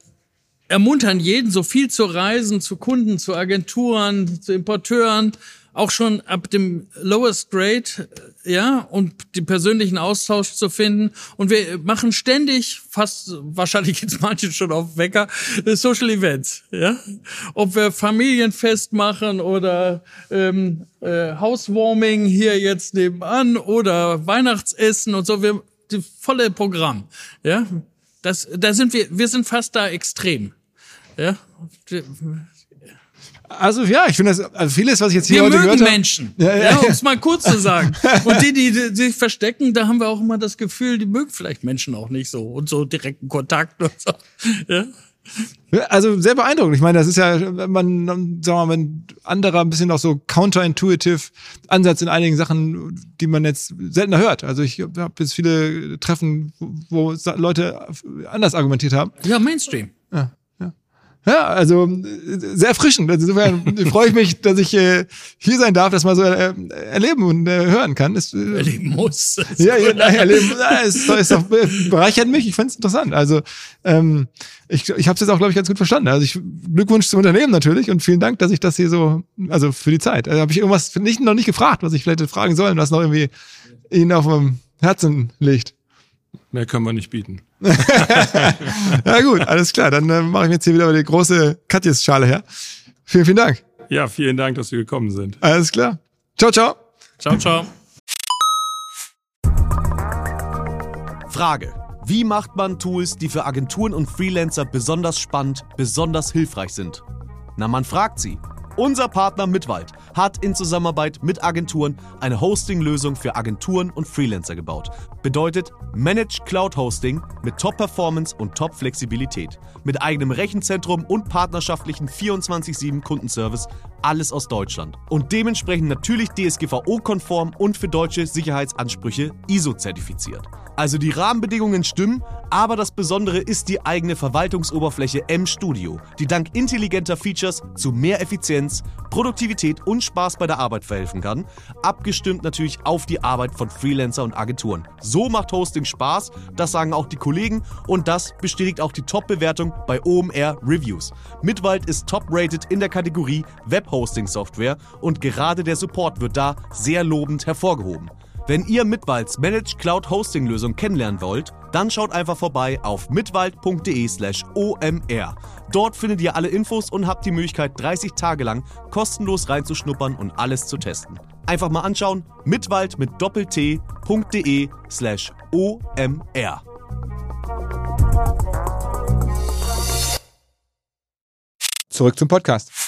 ermuntern jeden, so viel zu reisen, zu Kunden, zu Agenturen, zu Importeuren, auch schon ab dem lowest grade, äh, ja, und den persönlichen Austausch zu finden. Und wir machen ständig, fast, wahrscheinlich jetzt manche schon auf Wecker, äh, Social Events, ja. Ob wir Familienfest machen oder ähm, äh, Housewarming hier jetzt nebenan oder Weihnachtsessen und so, wir, die volle Programm, ja. Das, da sind wir, wir sind fast da extrem. Ja, Also ja, ich finde das, also vieles, was ich jetzt hier wir heute gehört mögen habe. Menschen. Ja, Ja, ja, um es mal kurz zu sagen. Und die, die, die sich verstecken, da haben wir auch immer das Gefühl, die mögen vielleicht Menschen auch nicht so und so direkten Kontakt und so. Ja. Also sehr beeindruckend. Ich meine, das ist ja, wenn man, sagen wir mal, ein anderer, ein bisschen auch so counterintuitive Ansatz in einigen Sachen, die man jetzt seltener hört. Also ich habe jetzt viele Treffen, wo wo Leute anders argumentiert haben. ja, Mainstream. Ja, also äh, sehr erfrischend. Also insofern freue ich mich, dass ich äh, hier sein darf, das mal so äh, erleben und äh, hören kann. Das, äh, Erleben muss. ja, ja, nein, erleben, ja, es, es doch, bereichert mich. Ich find's interessant. Also ähm, ich, ich habe es jetzt auch, glaube ich, ganz gut verstanden. Also ich Glückwunsch zum Unternehmen natürlich und vielen Dank, dass ich das hier so, also für die Zeit. Also habe ich irgendwas nicht, noch nicht gefragt, was ich vielleicht hätte fragen sollen, was noch irgendwie Ihnen auf dem Herzen liegt. Mehr können wir nicht bieten. Ja gut, alles klar. Dann äh, mache ich mir jetzt hier wieder die große Katjes-Schale her. Vielen, vielen Dank. Ja, vielen Dank, dass Sie gekommen sind. Alles klar. Ciao, ciao. Ciao, ciao. Frage. Wie macht man Tools, die für Agenturen und Freelancer besonders spannend, besonders hilfreich sind? Na, man fragt sie. Unser Partner Mitwald hat in Zusammenarbeit mit Agenturen eine Hosting-Lösung für Agenturen und Freelancer gebaut. Bedeutet Managed Cloud Hosting mit Top-Performance und Top-Flexibilität. Mit eigenem Rechenzentrum und partnerschaftlichen 24-7 Kundenservice. Alles aus Deutschland. Und dementsprechend natürlich DSGVO-konform und für deutsche Sicherheitsansprüche ISO-zertifiziert. Also die Rahmenbedingungen stimmen, aber das Besondere ist die eigene Verwaltungsoberfläche M-Studio, die dank intelligenter Features zu mehr Effizienz, Produktivität und Spaß bei der Arbeit verhelfen kann, abgestimmt natürlich auf die Arbeit von Freelancer und Agenturen. So macht Hosting Spaß, das sagen auch die Kollegen und das bestätigt auch die Top-Bewertung bei OMR Reviews. Mitwald ist top-rated in der Kategorie Web-Hosting-Software und gerade der Support wird da sehr lobend hervorgehoben. Wenn ihr Mitwalds Managed Cloud Hosting Lösung kennenlernen wollt, dann schaut einfach vorbei auf mitwald.de/slash omr. Dort findet ihr alle Infos und habt die Möglichkeit, 30 Tage lang kostenlos reinzuschnuppern und alles zu testen. Einfach mal anschauen, mitwald mit doppelt-t.de slash omr. Zurück zum Podcast.